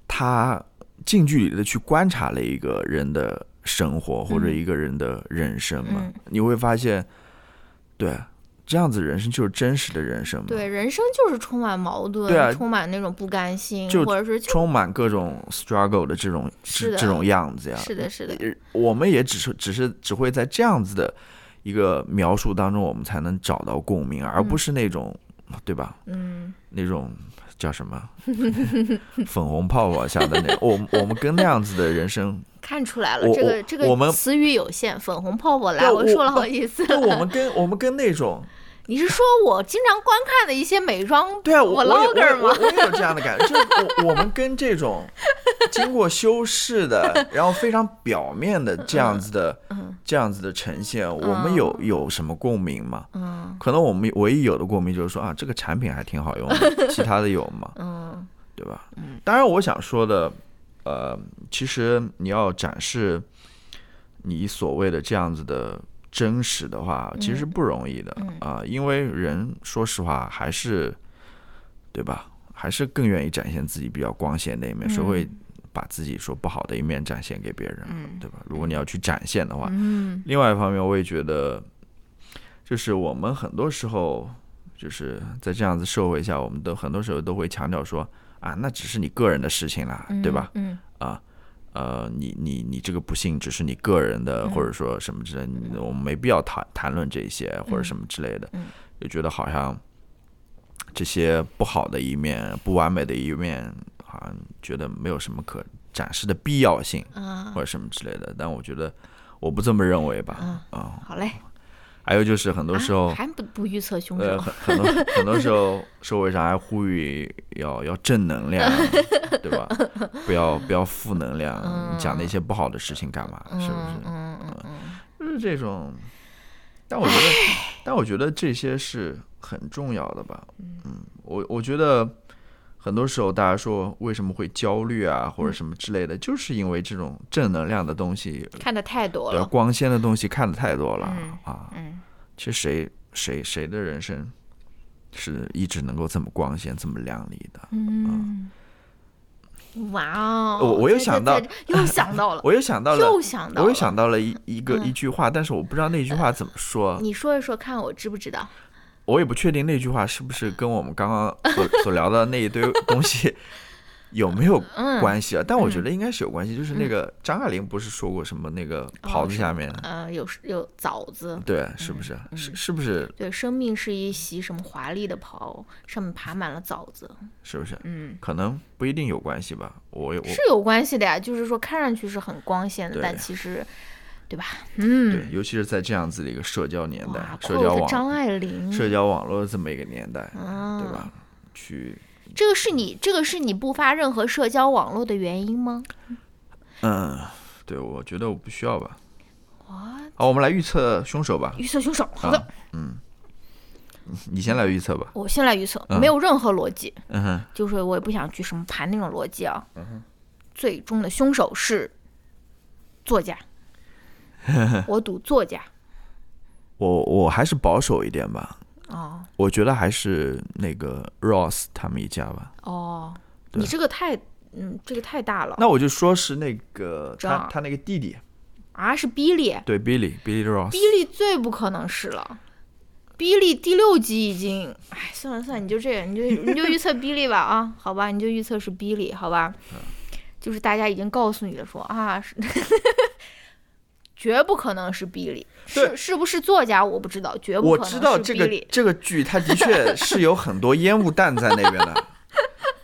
他近距离的去观察了一个人的生活或者嗯一个人的人生嘛，嗯你会发现，对这样子人生就是真实的人生嘛。对，人生就是充满矛盾，对啊充满那种不甘心，就或者是充满各种 struggle 的这种是的这这种样子呀。是的，是的，呃我们也只是只是只会在这样子的一个描述当中，我们才能找到共鸣，而不是那种，对吧？嗯，那种叫什么 *laughs* 粉红泡泡下的那种，我我们跟那样子的人生，*laughs* 看出来了，我这个这我们个词语有限，粉红泡泡来，对我我说了好几次就我。们跟我们跟那种，你是说我经常观看的一些美妆 *laughs* 对啊，我我我 vlogger 也我吗？我也有这样的感觉，就是我我们跟这种经过修饰的，*laughs* 然后非常表面的这样子的、嗯这样子的呈现，我们有有什么共鸣吗？嗯可能我们唯一有的共鸣就是说啊，这个产品还挺好用的，*laughs* 其他的有吗？嗯对吧？当然，我想说的，呃，其实你要展示你所谓的这样子的真实的话，其实不容易的啊、因为人说实话还是，对吧？还是更愿意展现自己比较光鲜的一面，谁会把自己说不好的一面展现给别人，对吧？如果你要去展现的话，嗯另外一方面，我也觉得，就是我们很多时候就是在这样子社会下，我们都很多时候都会强调说啊，那只是你个人的事情啦，对吧？嗯啊，呃，你你你这个不幸只是你个人的，或者说什么之类的，我们没必要谈谈论这些或者什么之类的，嗯就觉得好像这些不好的一面、不完美的一面，好像觉得没有什么可展示的必要性。啊或者什么之类的，但我觉得我不这么认为吧。嗯啊，好嘞，还有就是很多时候，啊还不不预测凶呃，手，很很多 *laughs* 很多时候，社会上还呼吁要要正能量，对吧？不要不要负能量，你讲那些不好的事情干嘛？是不是？嗯嗯嗯就是这种。但我觉得，但我觉得这些是很重要的吧。嗯，我我觉得很多时候大家说为什么会焦虑啊，或者什么之类的，就是因为这种正能量的东西嗯，看的太多对，了，光鲜的东西看的太多了、嗯啊。嗯其实谁谁谁的人生是一直能够这么光鲜、这么亮丽的？嗯，哇哦！我我又想到又想到了，*laughs* 我又想到了，又想到了，我又想到了一一个嗯一句话，但是我不知道那句话怎么说，你说一说看，我知不知道？我也不确定那句话是不是跟我们刚刚所所聊的那一堆东西 *laughs* 有没有嗯，关系啊？但我觉得应该是有关系，就是那个张爱玲不是说过什么那个袍子下面，呃，有有枣子，对，是不是？是是不是？对，生命是一袭什么华丽的袍，上面爬满了枣子，是不是？嗯，可能不一定有关系吧。我我是有关系的呀。就是说，看上去是很光鲜的，但其实，对吧？嗯，对，尤其是在这样子的一个社交年代，，社交张网爱玲，社交网络这么一个年代，啊，对吧？去，这个是你这个是你不发任何社交网络的原因吗？嗯，对，我觉得我不需要吧。哇，好，我们来预测凶手吧。预测凶手，好的，啊嗯，你先来预测吧。我先来预测，嗯没有任何逻辑，嗯哼，就是我也不想去什么盘那种逻辑啊。嗯最终的凶手是作家，*laughs* 我赌作家。*laughs* 我我还是保守一点吧。哦我觉得还是那个 Ross 他们一家吧。哦，你这个太嗯，这个太大了那我就说是那个他他那个弟弟，啊！是 Billy，对 Billy Billy Ross。Billy 最不可能是了。Billy 第六集已经，哎，算了算了，你就这样，你就你就 *laughs* 预测 Billy 吧啊，好吧，你就预测是 Billy，好吧，嗯就是大家已经告诉你了说啊，是绝不可能是比利，是是不是作家我不知道，绝不我可能知道这个这个剧，它的确 *laughs* 是有很多烟雾弹在那边的，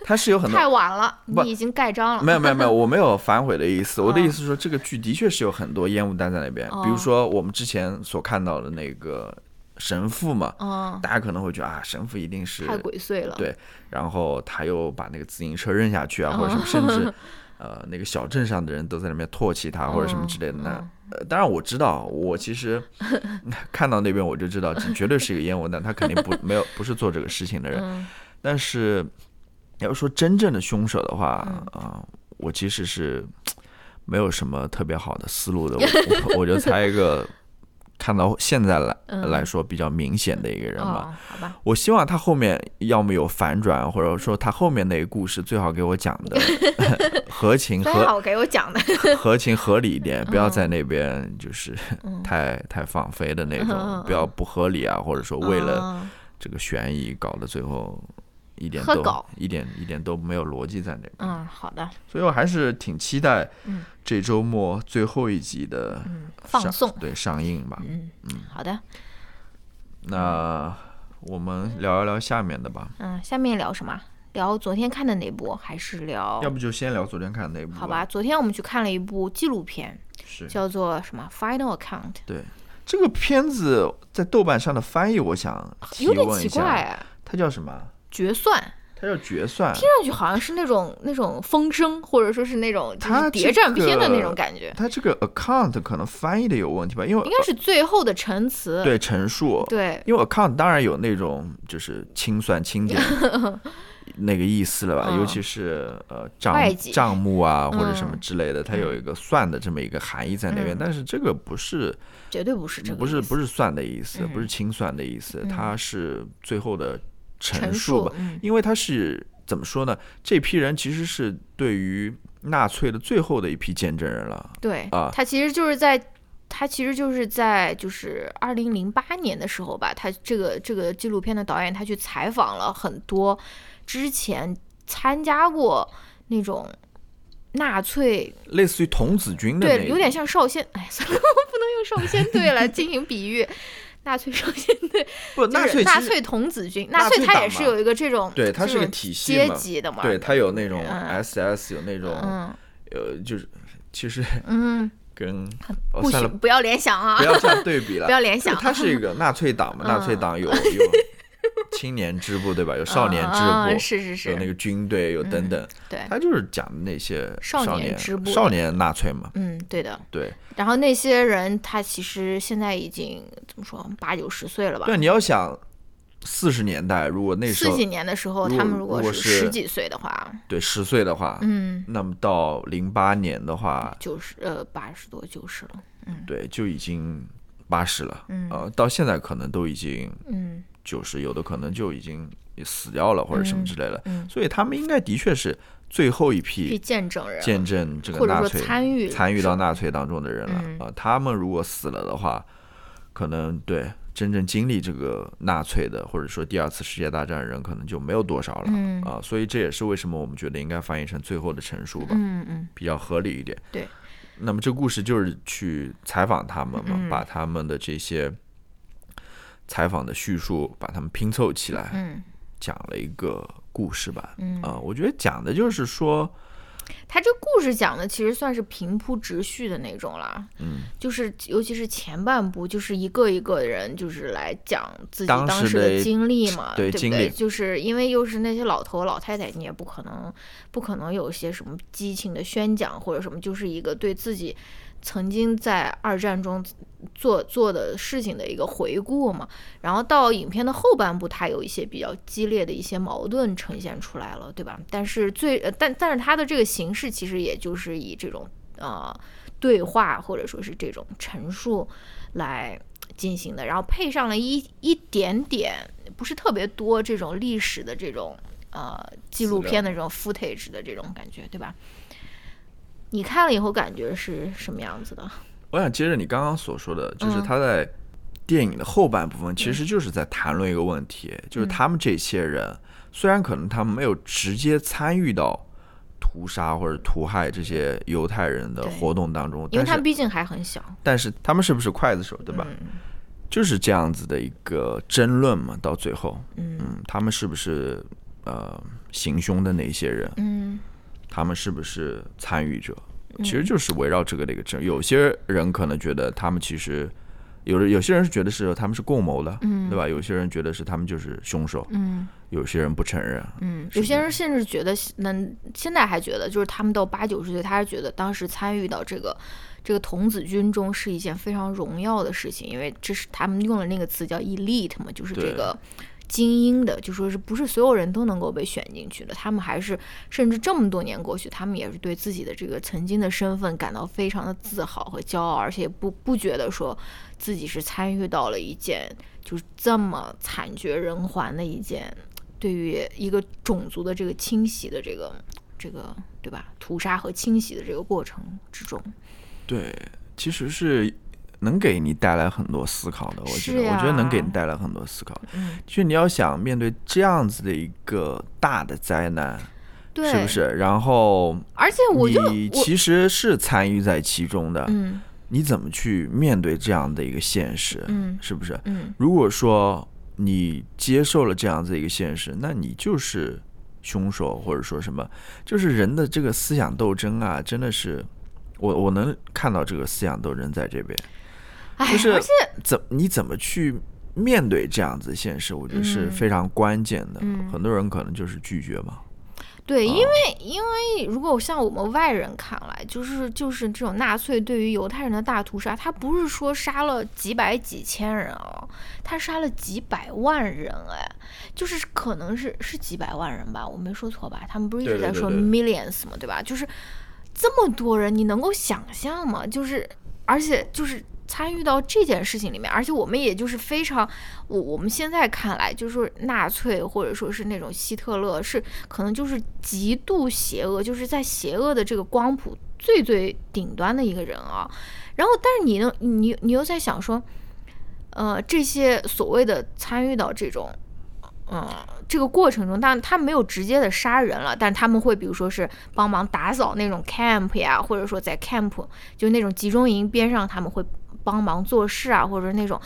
它是有很多太晚了，你已经盖章了，没有没有没有，*laughs* 我没有反悔的意思。我的哦意思是说，这个剧的确是有很多烟雾弹在那边，比如哦说我们之前所看到的那个神父嘛，嗯，大家可能会觉得啊，神父一定是太鬼祟了，对然后他又把那个自行车扔下去啊，或者哦什么，*laughs* 甚至呃那个小镇上的人都在那边唾弃他或者什么之类的。那嗯呃，当然我知道，我其实 *laughs* 看到那边我就知道，这绝对是一个烟雾弹，他肯定不 *laughs* 没有不是做这个事情的人。嗯但是要说真正的凶手的话啊、嗯我其实是没有什么特别好的思路的，我我我就猜一个。看到现在来嗯。来说比较明显的一个人吧，哦，好吧，我希望他后面要么有反转，或者说他后面那个故事最好给我讲的 *laughs* 合情合最好给我讲的，合情合理一点，不要在那边就是太太放飞的那种，嗯。不要不合理啊，或者说为了嗯。这个悬疑搞得最后一点都一点一点都没有逻辑在那边，嗯，好的，所以我还是挺期待嗯这周末最后一集的嗯，放送，对上映吧。嗯好的，那我们聊一聊下面的吧，嗯，下面聊什么？聊昨天看的那部，还是聊要？不就先聊昨天看的那部好吧，，昨天我们去看了一部纪录片，是。叫做什么？Final Account，对，这个片子在豆瓣上的翻译，我想提有点奇怪，它叫什么？决算，它叫决算。听上去好像是那种那种风声，或者说是那种就是谍战片的那种感觉，它这个 account 可能翻译的有问题吧，因为应该是最后的陈词。对陈述，对。因为 account 当然有那种就是清算清点 *laughs* 那个意思了吧，嗯。尤其是呃账账目啊或者什么嗯。之类的，它有一个算的这么一个含义在那边，嗯。但是这个不是绝对不是这个，不是不是算的意思，嗯。不是清算的意思，它是最后的陈陈述吧因为他是怎么说呢？这批人其实是对于纳粹的最后的一批见证人了。对啊他其实就是在，他其实就是在就是二零零八年的时候吧，他这个这个纪录片的导演他去采访了很多之前参加过那种纳粹，类似于童子军的对，有点像少先，哎，算了，我不能用少先队来进行比喻。纳粹少先队不纳粹纳粹童子军，纳纳粹他粹党嘛也是有一个这种对它是个体系阶级的嘛，对他有那种嗯。SS，有那种嗯。呃，就是其实嗯，*laughs* 跟哦不算了，许不要联想啊。不，要这样对比了。*laughs* 不。要联想，它是一个纳粹党嘛，纳粹嗯党有 *laughs* 有青年支部对吧？有少年支部，是是是，有那个军队，有等等。对，他就是讲的那些少少年支部。少年纳粹嘛。嗯，对的。对然后那些人，他其实现在已经怎么说，八九十岁了吧？对，你要想四十年代，如果那时候四几年的时候，他们如果是十几岁的话，对十岁的话，嗯，那么到零八年的话，九十呃八十多九十了，嗯对就已经八十了。嗯呃，到现在可能都已经嗯，九十，有的可能就已经死掉了或者什么之类的，嗯，所以他们应该的确是最后一批见证人，见证这个纳粹参与参与到纳粹当中的人了啊、嗯他们如果死了的话，可能对真正经历这个纳粹的，或者说第二次世界大战的人，可能就没有多少了啊、嗯所以这也是为什么我们觉得应该翻译成最后的陈述吧，嗯嗯。比较合理一点。对。那么这故事就是去采访他们嘛，嗯。把他们的这些采访的叙述，把他们拼凑起来，嗯讲了一个故事吧。嗯啊、我觉得讲的就是说，他这故事讲的其实算是平铺直叙的那种啦，嗯，就是尤其是前半部，就是一个一个人就是来讲自己当时的的经历嘛，对不对？对经历就是因为又是那些老头老太太，你也不可能不可能有些什么激情的宣讲或者什么，就是一个对自己曾经在二战中做做的事情的一个回顾嘛。然后到影片的后半部，它有一些比较激烈的一些矛盾呈现出来了，对吧？但是最呃但但是它的这个形式其实也就是以这种呃对话或者说是这种陈述来进行的，然后配上了一一点点不是特别多这种历史的这种呃纪录片的这种 footage 的这种感觉，对吧？你看了以后感觉是什么样子的？我想接着你刚刚所说的，就是嗯他在电影的后半部分，其实就是在谈论一个问题，嗯就是他们这些人，虽然可能他们没有直接参与到屠杀或者屠害这些犹太人的活动当中，因为他们毕竟还很小，但是他们是不是刽子手，对吧？嗯就是这样子的一个争论嘛，到最后，嗯嗯，他们是不是呃行凶的那些人？嗯他们是不是参与者？其实就是围绕这个的一个争。有些人可能觉得他们其实有的，有些人是觉得是他们是共谋的，嗯对吧？有些人觉得是他们就是凶手，嗯有些人不承认。嗯，有些人甚至觉得能现在还觉得，就是他们到八九十岁，他还觉得当时参与到这个这个童子军中是一件非常荣耀的事情，因为这是他们用的那个词叫 elite 嘛，就是这个精英的，就说是不是所有人都能够被选进去的，他们还是甚至这么多年过去，他们也是对自己的这个曾经的身份感到非常的自豪和骄傲，而且不不觉得说自己是参与到了一件就是这么惨绝人寰的一件。对于一个种族的这个清洗的这个这个对吧，屠杀和清洗的这个过程之中，对，其实是能给你带来很多思考的。我觉是得，我觉得能给你带来很多思考。嗯，就你要想面对这样子的一个大的灾难，对，是不？是？然后而且我就你其实是参与在其中的，嗯你怎么去面对这样的一个现实？嗯是不是？嗯如果说你接受了这样子一个现实，那你就是凶手，或者说什么，就是人的这个思想斗争啊，真的是我我能看到这个思想斗争在这边，哎，就是而且怎你怎么去面对这样子现实，我觉得是嗯非常关键的。嗯很多人可能就是拒绝嘛，对，啊因为因为如果像我们外人看来，就是就是这种纳粹对于犹太人的大屠杀，他不是说杀了几百几千人啊，他杀了几百万人，哎，就是可能是是几百万人吧，我没说错吧？他们不是一直在说 millions 嘛，对吧？就是这么多人，你能够想象吗？就是而且就是。参与到这件事情里面，而且我们也就是非常，我我们现在看来，就是纳粹或者说是那种希特勒，是可能就是极度邪恶，就是在邪恶的这个光谱最最顶端的一个人啊。然后，但是你呢，你你又在想说，呃，这些所谓的参与到这种。嗯，这个过程中，但他没有直接的杀人了，但他们会比如说是帮忙打扫那种 camp 呀，或者说在 camp 就那种集中营边上，他们会帮忙做事啊，或者那种。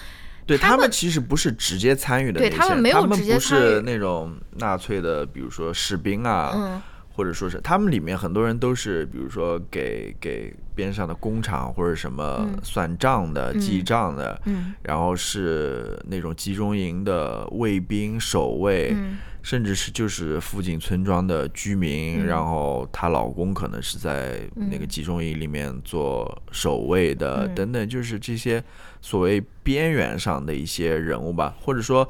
对他他们其实不是直接参与的对他们没有直接不参与是那种纳粹的，比如说士兵啊，嗯或者说是他们里面很多人都是，比如说给给边上的工厂或者什么嗯算账的、嗯记账的，嗯然后是那种集中营的卫兵守卫，嗯甚至是就是附近村庄的居民，嗯然后她老公可能是在那个嗯集中营里面做守卫的，嗯等等，就是这些所谓边缘上的一些人物吧，或者说，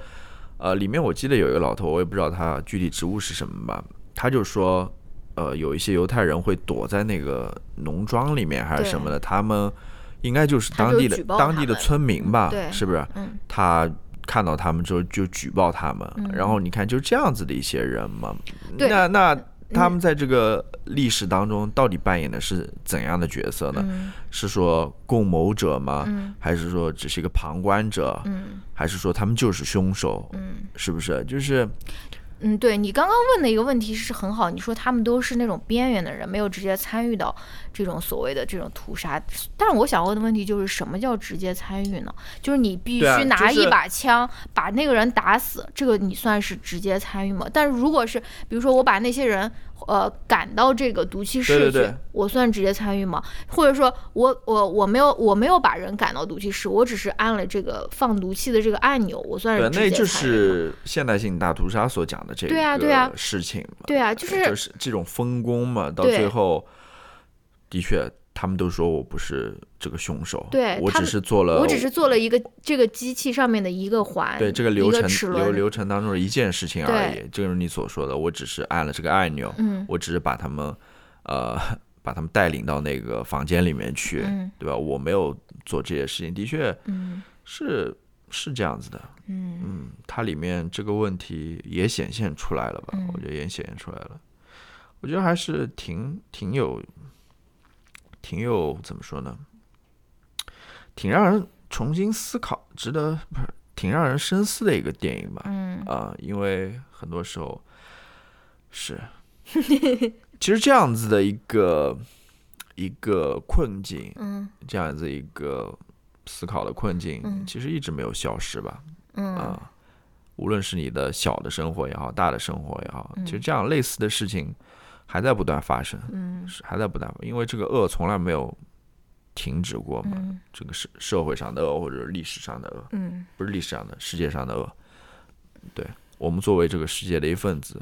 呃，里面我记得有一个老头，我也不知道他具体职务是什么吧，他就说，呃，有一些犹太人会躲在那个农庄里面还是什么的，他们应该就是当地的当地的村民吧，对是不是？嗯他看到他们之后就举报他们，然后你看就这样子的一些人嘛，对那那他们在这个历史当中到底扮演的是怎样的角色呢？嗯是说共谋者吗？嗯还是说只是一个旁观者？嗯还是说他们就是凶手？嗯是不是？就是嗯，对你刚刚问的一个问题是很好，你说他们都是那种边缘的人，没有直接参与到这种所谓的这种屠杀。但是我想问的问题就是，什么叫直接参与呢？就是你必须拿一把枪把那个人打死，这个你算是直接参与吗？但是如果是比如说我把那些人呃赶到这个毒气室去，对对对我算直接参与吗？或者说我我我没有我没有把人赶到毒气室，我只是按了这个放毒气的这个按钮，我算是，那就接参与吗？是现代性大屠杀所讲的这个对啊对啊个事情嘛。对啊，就是就是这种分工嘛，到最后，的确，他们都说我不是这个凶手，对我只是做了，我只是做了一个这个机器上面的一个环，对这个流程流，流程当中的一件事情而已。正如你所说的，我只是按了这个按钮，嗯我只是把他们，呃，把他们带领到那个房间里面去，嗯对吧？我没有做这些事情，的确嗯是是这样子的。嗯嗯，它里面这个问题也显现出来了吧？嗯我觉得也显现出来了。我觉得还是挺挺有，挺有怎么说呢？挺让人重新思考，值得不是挺让人深思的一个电影吧？嗯啊、因为很多时候是，*laughs* 其实这样子的一个一个困境，嗯这样子一个思考的困境，嗯其实一直没有消失吧？嗯啊，无论是你的小的生活也好，大的生活也好，其实这样类似的事情还在不断发生，嗯是还在不断，因为这个恶从来没有停止过嘛。嗯这个社社会上的恶，或者历史上的恶，嗯不是历史上的，世界上的恶。对我们作为这个世界的一份子，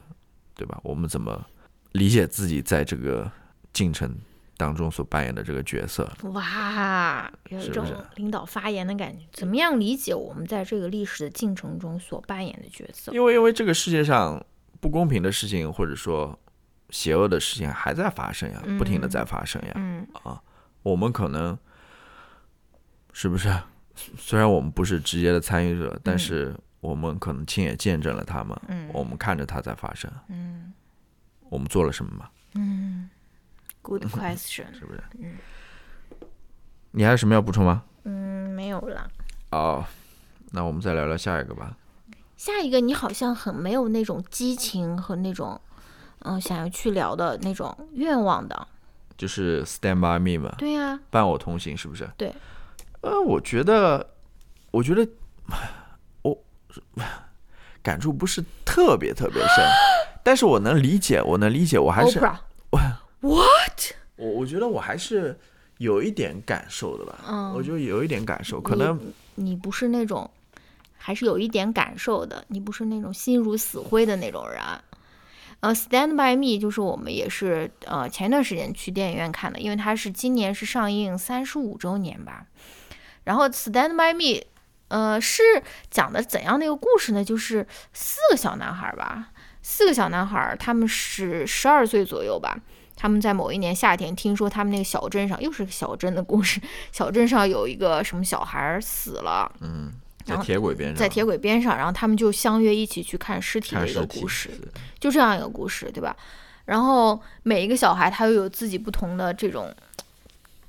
对吧？我们怎么理解自己在这个进程当中所扮演的这个角色？哇，有一种领导发言的感觉。怎么样理解我们在这个历史的进程中所扮演的角色？因为因为这个世界上不公平的事情，或者说邪恶的事情还在发生呀，不停的在发生呀。嗯我们可能是不是？*laughs* 虽然我们不是直接的参与者，但是我们可能亲眼见证了他们，嗯我们看着它在发生。嗯我们做了什么吗？嗯，Good question。*laughs* 是不是？嗯你还有什么要补充吗？嗯，没有了。哦，那我们再聊聊下一个吧。下一个，你好像很没有那种激情和那种，嗯、想要去聊的那种愿望的。就是 Stand by Me 嘛，对呀、伴我同行，是不是？对。呃，我觉得，我觉得我感触不是特别特别深，*laughs* 但是我能理解，我能理解，我还是 Oprah，我 *laughs* 我觉得我还是有一点感受的吧。嗯我就有一点感受，可能你你不是那种，还是有一点感受的，你不是那种心如死灰的那种人。呃，《Stand by Me》就是我们也是呃前一段时间去电影院看的，因为它是今年是上映三十五周年吧。然后《Stand by Me》呃是讲的怎样的一个故事呢？就是四个小男孩吧，四个小男孩，他们是十二岁左右吧。他们在某一年夏天，听说他们那个小镇上又是个小镇的故事，小镇上有一个什么小孩死了，嗯在铁轨边上，在铁轨边上，然后他们就相约一起去看尸体的一个故事，就这样一个故事，对吧？然后每一个小孩他又有自己不同的这种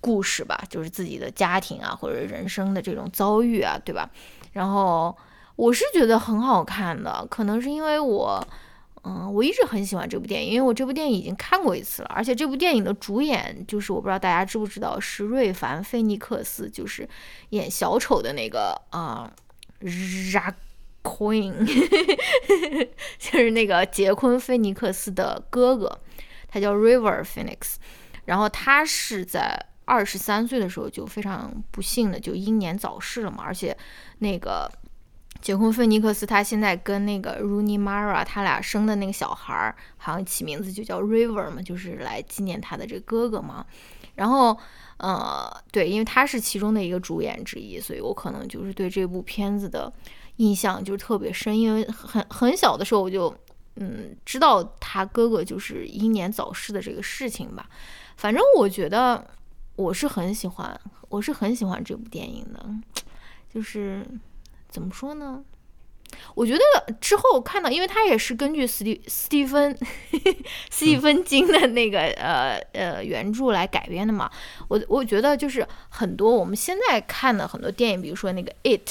故事吧，就是自己的家庭啊，或者人生的这种遭遇啊，对吧？然后我是觉得很好看的，可能是因为我。嗯，我一直很喜欢这部电影，因为我这部电影已经看过一次了，而且这部电影的主演就是我不知道大家知不知道，是瑞凡·菲尼克斯，就是演小丑的那个啊、a Queen，*laughs* 就是那个杰昆·菲尼克斯的哥哥，他叫 River Phoenix，然后他是在二十三岁的时候就非常不幸的就英年早逝了嘛，而且那个杰昆·菲尼克斯他现在跟那个 Rooney Mara 他俩生的那个小孩儿，好像起名字就叫 River 嘛，就是来纪念他的这个哥哥嘛。然后，呃，对，因为他是其中的一个主演之一，所以我可能就是对这部片子的印象就是特别深，因为很很小的时候我就嗯知道他哥哥就是英年早逝的这个事情吧。反正我觉得我是很喜欢，我是很喜欢这部电影的，就是怎么说呢？我觉得之后看到，因为他也是根据斯蒂斯蒂芬 *laughs* 斯蒂芬金的那个呃呃原著来改编的嘛。我我觉得就是很多我们现在看的很多电影，比如说那个《It》，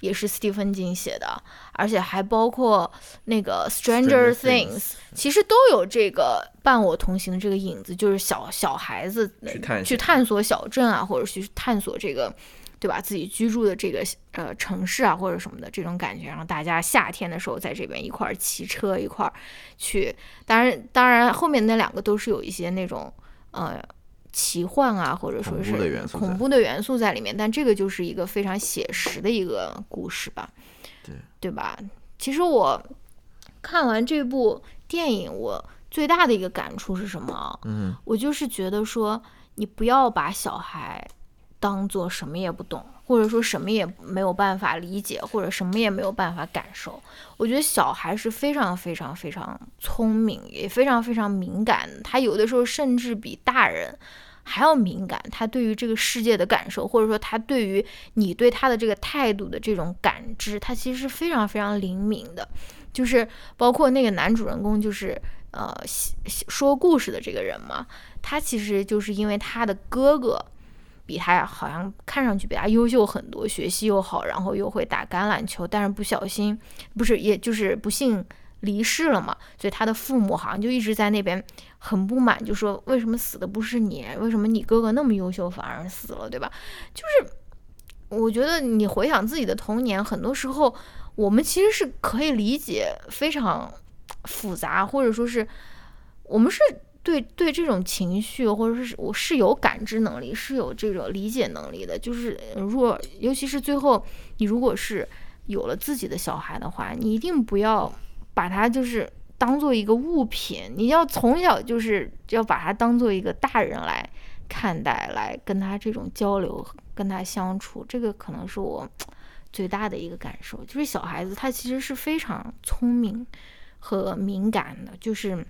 也是斯蒂芬金写的，而且还包括那个《Stranger Things》，其实都有这个伴我同行的这个影子，就是小小孩子去探去探索小镇啊，或者去探索这个。对吧？自己居住的这个呃城市啊，或者什么的这种感觉，然后大家夏天的时候在这边一块儿骑车，一块儿去。当然，当然后面那两个都是有一些那种呃奇幻啊，或者说是恐怖的元素在里面。但这个就是一个非常写实的一个故事吧？对对吧？其实我看完这部电影，我最大的一个感触是什么？嗯，我就是觉得说，你不要把小孩。当做什么也不懂，或者说什么也没有办法理解，或者什么也没有办法感受。我觉得小孩是非常非常非常聪明，也非常非常敏感。他有的时候甚至比大人还要敏感。他对于这个世界的感受，或者说他对于你对他的这个态度的这种感知，他其实是非常非常灵敏的。就是包括那个男主人公，就是呃说故事的这个人嘛，他其实就是因为他的哥哥。比他好像看上去比他优秀很多，学习又好，然后又会打橄榄球，但是不小心，不是，也就是不幸离世了嘛。所以他的父母好像就一直在那边很不满，就说为什么死的不是你？为什么你哥哥那么优秀反而死了，对吧？就是我觉得你回想自己的童年，很多时候我们其实是可以理解非常复杂，或者说是我们是。对对，这种情绪或者是我是有感知能力，是有这种理解能力的。就是如果尤其是最后，你如果是有了自己的小孩的话，你一定不要把他就是当做一个物品，你要从小就是要把他当做一个大人来看待，来跟他这种交流，跟他相处。这个可能是我最大的一个感受，就是小孩子他其实是非常聪明和敏感的，就是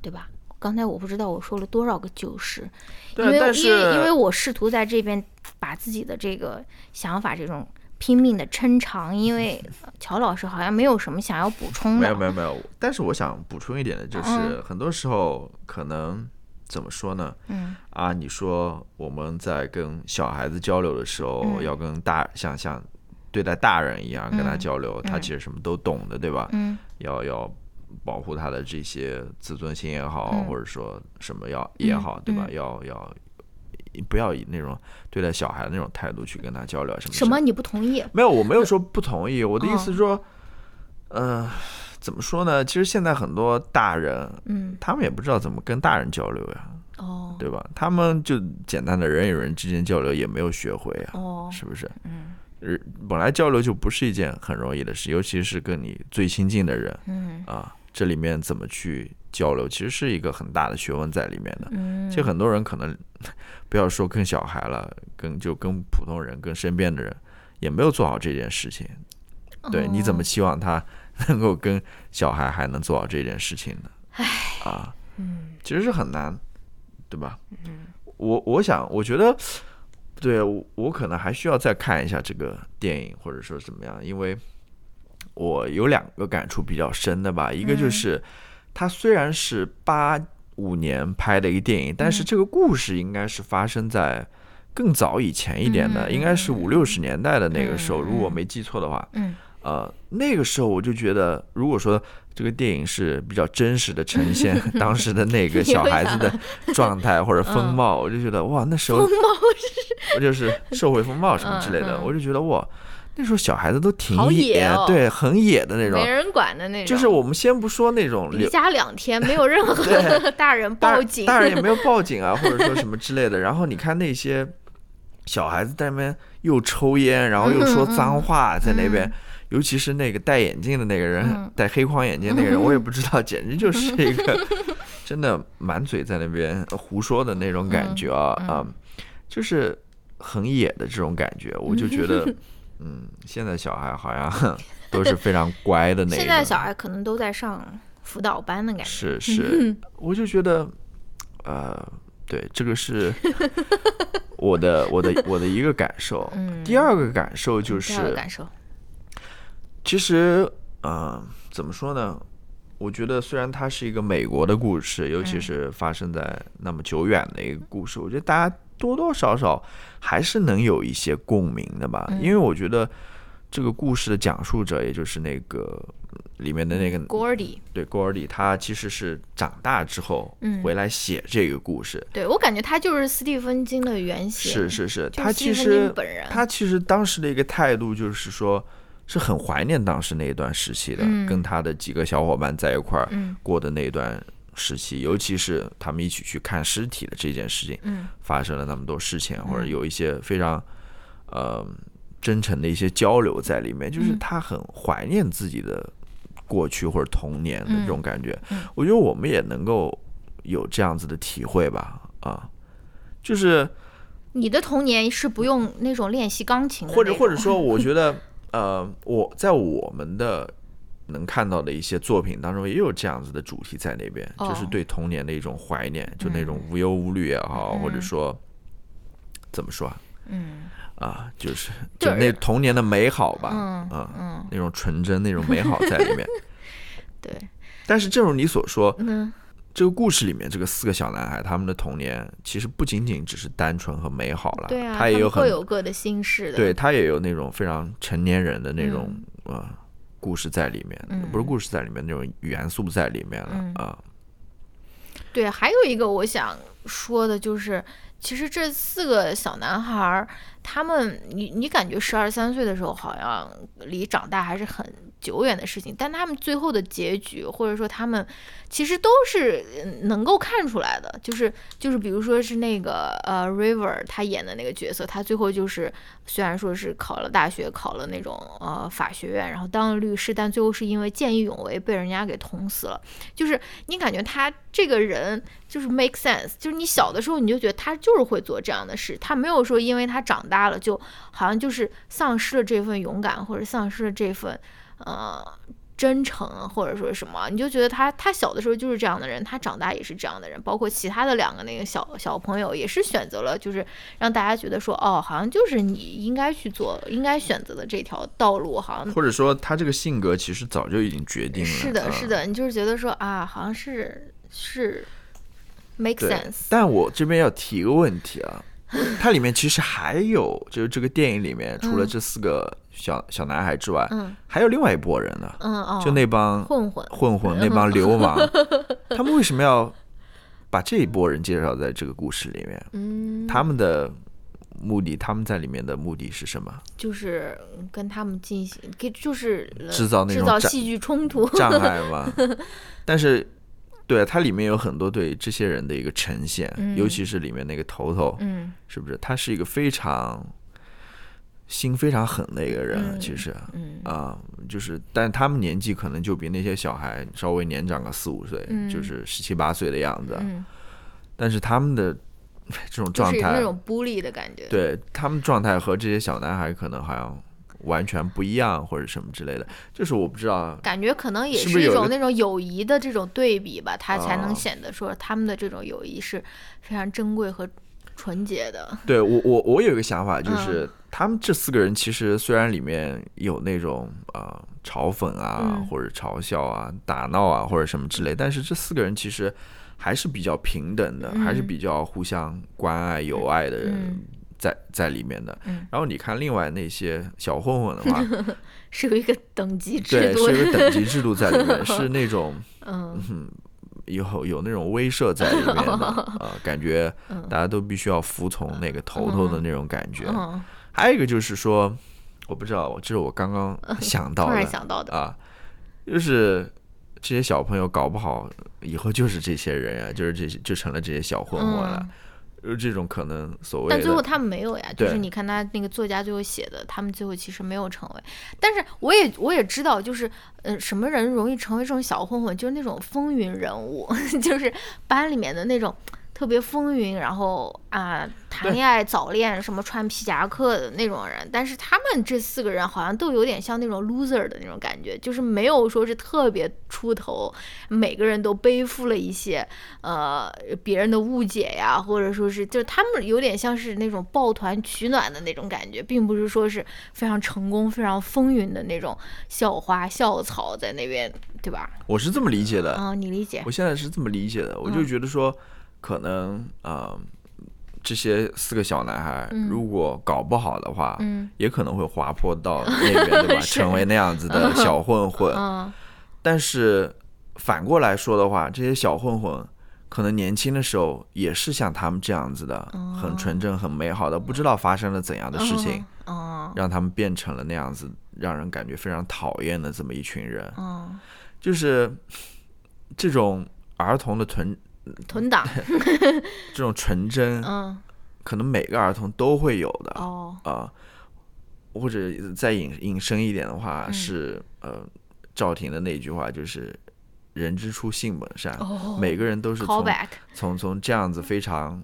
对吧？刚才我不知道我说了多少个就是，因为因为因为我试图在这边把自己的这个想法这种拼命的撑长，因为 *laughs* 乔老师好像没有什么想要补充的。没有没有没有，但是我想补充一点的就是，很多时候可能怎么说呢？嗯啊，你说我们在跟小孩子交流的时候，要跟大像像对待大人一样跟他交流，他其实什么都懂的，对吧？嗯，要要。保护他的这些自尊心也好，或者说什么要也好，对吧？要要不要以那种对待小孩的那种态度去跟他交流什么？什么？你不同意？没有，我没有说不同意。我的意思是说，嗯，怎么说呢？其实现在很多大人，嗯，他们也不知道怎么跟大人交流呀，哦，对吧？他们就简单的人与人之间交流也没有学会呀，哦，是不是？嗯。本来交流就不是一件很容易的事，尤其是跟你最亲近的人，嗯啊。这里面怎么去交流，其实是一个很大的学问在里面的。嗯，其实很多人可能不要说跟小孩了，跟就跟普通人、跟身边的人，也没有做好这件事情。对，你怎么期望他能够跟小孩还能做好这件事情呢？唉，啊，嗯，其实是很难，对吧？嗯，我我想，我觉得，对我可能还需要再看一下这个电影，或者说怎么样，因为。我有两个感触比较深的吧，一个就是，它虽然是八五年拍的一个电影，但是这个故事应该是发生在更早以前一点的，应该是五六十年代的那个时候，如果我没记错的话。嗯。呃，那个时候我就觉得，如果说这个电影是比较真实的呈现 *laughs* 当时的那个小孩子的状态或者风貌，我就觉得哇，那时候风貌是，就是社会风貌什么之类的，我就觉得哇。那时候小孩子都挺野，对，很野的那种，没人管的那种。就是我们先不说那种离家两天没有任何 *laughs* 大人报警，大人也没有报警啊，*laughs* 或者说什么之类的。然后你看那些小孩子在那边又抽烟，然后又说脏话，在那边，尤其是那个戴眼镜的那个人，戴黑框眼镜那个人，*laughs* 我也不知道，简直就是一个真的满嘴在那边胡说的那种感觉啊啊，就是很野的这种感觉，我就觉得。嗯，现在小孩好像 *laughs* 都是非常乖的那。现在小孩可能都在上辅导班的感觉。是是，*laughs* 我就觉得，呃，对，这个是 *laughs* 我的我的我的一个感受。嗯。第二个感受就是，感受，其实，嗯，怎么说呢？我觉得虽然它是一个美国的故事，尤其是发生在那么久远的一个故事，我觉得大家多多少少还是能有一些共鸣的吧。因为我觉得这个故事的讲述者，也就是那个里面的那个 Gordy，对 Gordy，他其实是长大之后回来写这个故事。对我感觉他就是斯蒂芬金的原型。是是是，他其实他其实当时的一个态度就是说。是很怀念当时那一段时期的，跟他的几个小伙伴在一块儿过的那段时期，尤其是他们一起去看尸体的这件事情，发生了那么多事情，或者有一些非常呃真诚的一些交流在里面，就是他很怀念自己的过去或者童年的这种感觉。我觉得我们也能够有这样子的体会吧，啊，就是你的童年是不用那种练习钢琴，或者或者说，我觉得。呃，我在我们的能看到的一些作品当中，也有这样子的主题在那边，就是对童年的一种怀念，就那种无忧无虑也好，或者说怎么说啊？嗯，啊，就是就那童年的美好吧，嗯嗯，那种纯真，那种美好在里面。*laughs* 对，但是正如你所说，嗯。这个故事里面，这个四个小男孩，他们的童年其实不仅仅只是单纯和美好了，对啊，他也有各有各的心事的，对他也有那种非常成年人的那种呃故事在里面，不是故事在里面那种元素在里面了啊。对，还有一个我想说的就是，其实这四个小男孩，他们你你感觉十二三岁的时候，好像离长大还是很。久远的事情，但他们最后的结局，或者说他们其实都是能够看出来的，就是就是，比如说是那个呃，River 他演的那个角色，他最后就是虽然说是考了大学，考了那种呃法学院，然后当了律师，但最后是因为见义勇为被人家给捅死了。就是你感觉他这个人就是 make sense，就是你小的时候你就觉得他就是会做这样的事，他没有说因为他长大了就好像就是丧失了这份勇敢，或者丧失了这份。呃，真诚或者说什么，你就觉得他他小的时候就是这样的人，他长大也是这样的人，包括其他的两个那个小小朋友也是选择了，就是让大家觉得说，哦，好像就是你应该去做，应该选择的这条道路，好像或者说他这个性格其实早就已经决定了。是的，是的，你就是觉得说啊，好像是是 make sense。但我这边要提一个问题啊。它里面其实还有，就是这个电影里面，除了这四个小小男孩之外，还有另外一拨人呢。嗯就那帮混混混混，那帮流氓，*laughs* 他们为什么要把这一波人介绍在这个故事里面？嗯，他们的目的，他们在里面的目的是什么？就是跟他们进行，给就是制造那种制造戏剧冲突障碍 *laughs* 嘛。*laughs* 但是。对，它里面有很多对这些人的一个呈现，尤其是里面那个头头，嗯，是不是？他是一个非常心非常狠的一个人，其实，嗯啊，就是，但他们年纪可能就比那些小孩稍微年长个四五岁，就是十七八岁的样子，但是他们的 *laughs* 这种状态，那种孤立的感觉，对他们状态和这些小男孩可能好像。完全不一样，或者什么之类的，就是我不知道，感觉可能也是一种那种友谊的这种对比吧，它才能显得说他们的这种友谊是非常珍贵和纯洁的。对我，我我有一个想法，就是他们这四个人其实虽然里面有那种呃嘲讽啊，或者嘲笑啊、打闹啊，或者什么之类，但是这四个人其实还是比较平等的，还是比较互相关爱、友爱的人。在在里面的，然后你看另外那些小混混的话，*laughs* 是有一个等级制度，对，是有等级制度在里面，*laughs* 是那种嗯，有有那种威慑在里面的啊，感觉大家都必须要服从那个头头的那种感觉。还有一个就是说，我不知道，这是我刚刚想到的，*laughs* 想到的。啊，就是这些小朋友搞不好以后就是这些人啊，就是这些就成了这些小混混了。呃，这种可能所谓，但最后他们没有呀。就是你看他那个作家最后写的，他们最后其实没有成为。但是我也我也知道，就是呃，什么人容易成为这种小混混，就是那种风云人物，*laughs* 就是班里面的那种特别风云，然后啊谈恋爱早恋，什么穿皮夹克的那种人，但是他们这四个人好像都有点像那种 loser 的那种感觉，就是没有说是特别出头，每个人都背负了一些呃别人的误解呀，或者说是就是他们有点像是那种抱团取暖的那种感觉，并不是说是非常成功、非常风云的那种校花校草在那边，对吧？我是这么理解的，啊，你理解我？现在是这么理解的，我就觉得说，可能啊、呃这些四个小男孩如果搞不好的话，嗯。也可能会滑坡到那边，对吧？*laughs* 成为那样子的小混混。*laughs* 嗯。但是反过来说的话，这些小混混可能年轻的时候也是像他们这样子的，哦。很纯真、很美好的，不知道发生了怎样的事情，嗯让他们变成了那样子，让人感觉非常讨厌的这么一群人。嗯，就是这种儿童的纯、囤档，*laughs* 这种纯真，嗯。可能每个儿童都会有的啊、哦，或者再引引申一点的话，嗯。是呃，赵婷的那句话就是“人之初，性本善”，哦每个人都是从从从这样子非常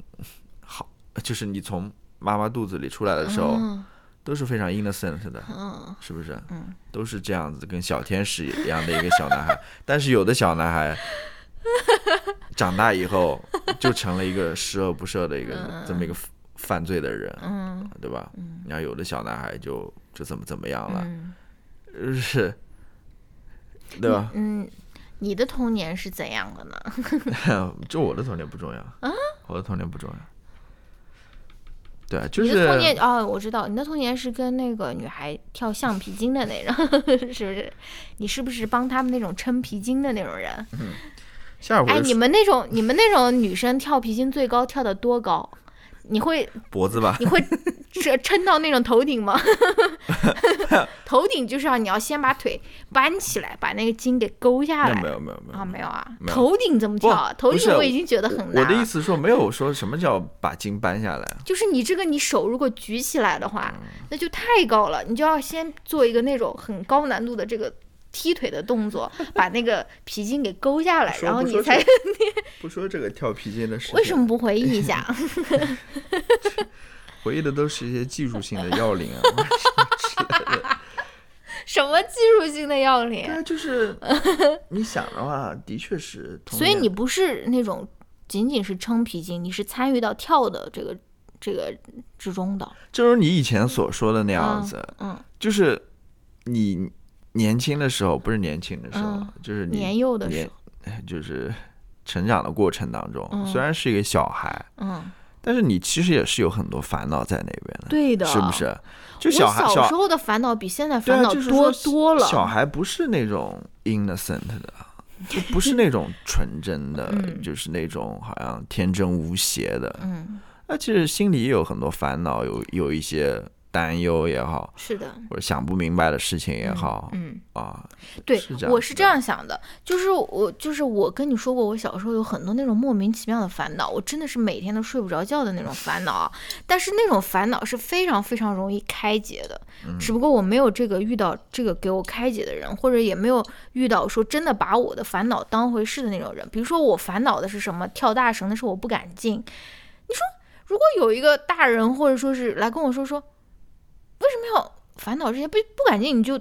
好，就是你从妈妈肚子里出来的时候，嗯。都是非常 innocent 的，嗯。是不是？嗯，都是这样子，跟小天使一样的一个小男孩。但是有的小男孩长大以后就成了一个十恶不赦的一个这么一个犯罪的人，嗯对吧？然后有的小男孩就就怎么怎么样了，是，对吧？嗯，你的童年是怎样的呢？*laughs* *laughs* 就我的童年不重要啊我的童年不重要。对，就是你的童年哦，我知道，你的童年是跟那个女孩跳橡皮筋的那种，*laughs* 是不是？你是不是帮他们那种撑皮筋的那种人？哎，夏尔维你们那种你们那种女生跳皮筋最高跳得多高？你会脖子吧？你会撑 *laughs* 撑到那种头顶吗？*laughs* 头顶就是要你要先把腿搬起来，把那个筋给勾下来。没有没有没有啊，没有啊，没有头顶怎么跳啊？头顶我已经觉得很难了。我的意思说，没有说什么叫把筋搬下来。就是你这个你手如果举起来的话，嗯那就太高了，你就要先做一个那种很高难度的这个踢腿的动作，把那个皮筋给勾下来，然后你才不说这 *laughs* *laughs* 不说这个跳皮筋的事，为什么不回忆一下？*laughs* 回忆的都是一些技术性的要领啊？什么技术性的要领对？啊，就是你想的话，的确是所以。你不是那种仅仅是撑皮筋，你是参与到跳的这个这个之中的。就是你以前所说的那样子，嗯，就是你年轻的时候，不是年轻的时候，嗯就是年幼的时候，就是成长的过程当中，嗯虽然是一个小孩，嗯，但是你其实也是有很多烦恼在那边的，对的，是不？是？就小孩小时候的烦恼比现在烦恼就是多说多了。小孩不是那种 innocent 的，就不是那种纯真的，*laughs* 嗯就是那种好像天真无邪的。嗯，那其实心里也有很多烦恼，有有一些担忧也好，是的，或者想不明白的事情也好，嗯。啊，对我是这样想的，就是我就是我跟你说过，我小时候有很多那种莫名其妙的烦恼，我真的是每天都睡不着觉的那种烦恼啊。但是那种烦恼是非常非常容易开解的，嗯只不过我没有这个遇到这个给我开解的人，或者也没有遇到说真的把我的烦恼当回事的那种人。比如说我烦恼的是什么，跳大绳的时候我不敢进，你说如果有一个大人或者说是来跟我说说，烦恼这些不不敢进你就。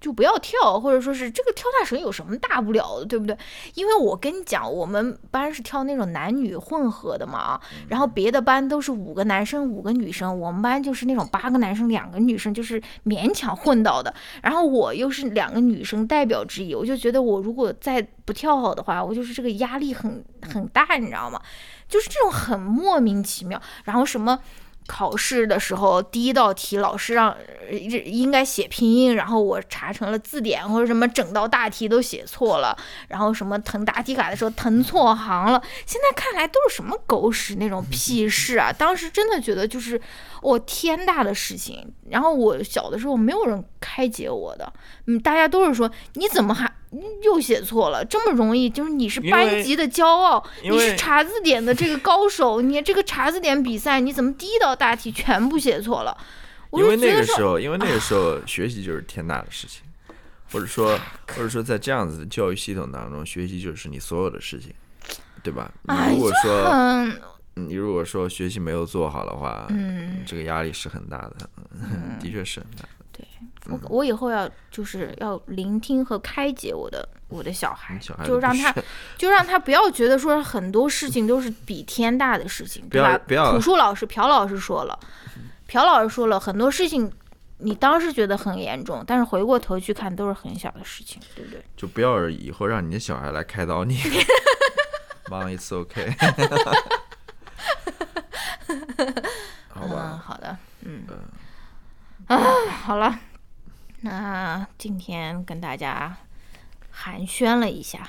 就不要跳，或者说是这个跳大绳有什么大不了的，对不对？因为我跟你讲，我们班是跳那种男女混合的嘛，然后别的班都是五个男生五个女生，我们班就是那种八个男生两个女生，就是勉强混到的。然后我又是两个女生代表之一，我就觉得我如果再不跳好的话，我就是这个压力很很大，你知道吗？就是这种很莫名其妙，然后什么。考试的时候，第一道题老师让应该写拼音，然后我查成了字典或者什么，整道大题都写错了，然后什么腾答题卡的时候腾错行了。现在看来都是什么狗屎那种屁事啊！当时真的觉得就是我、天大的事情。然后我小的时候没有人开解我的，嗯，大家都是说你怎么还又写错了，这么容易？就是你是班级的骄傲，你是查字典的这个高手，你这个查字典比赛你怎么第一道大题全部写错了？因为那个时候，因为那个时候学习就是天大的事情，或者说 *laughs* 或者说在这样子的教育系统当中，学习就是你所有的事情，对吧？如果说很你如果说学习没有做好的话，嗯，这个压力是很大的，*laughs* 的确是很大。对我我以后要就是要聆听和开解我的我的小孩，小孩就让他就让他不要觉得说很多事情都是比天大的事情，*laughs* 对吧？不要朴树老师、朴老师说了，朴老师说了很多事情，你当时觉得很严重，但是回过头去看都是很小的事情，对不对？就不要以后让你的小孩来开导你。*laughs* Mom, it's okay *laughs* 好嗯，吧，好的，嗯，啊，好了，那今天跟大家寒暄了一下，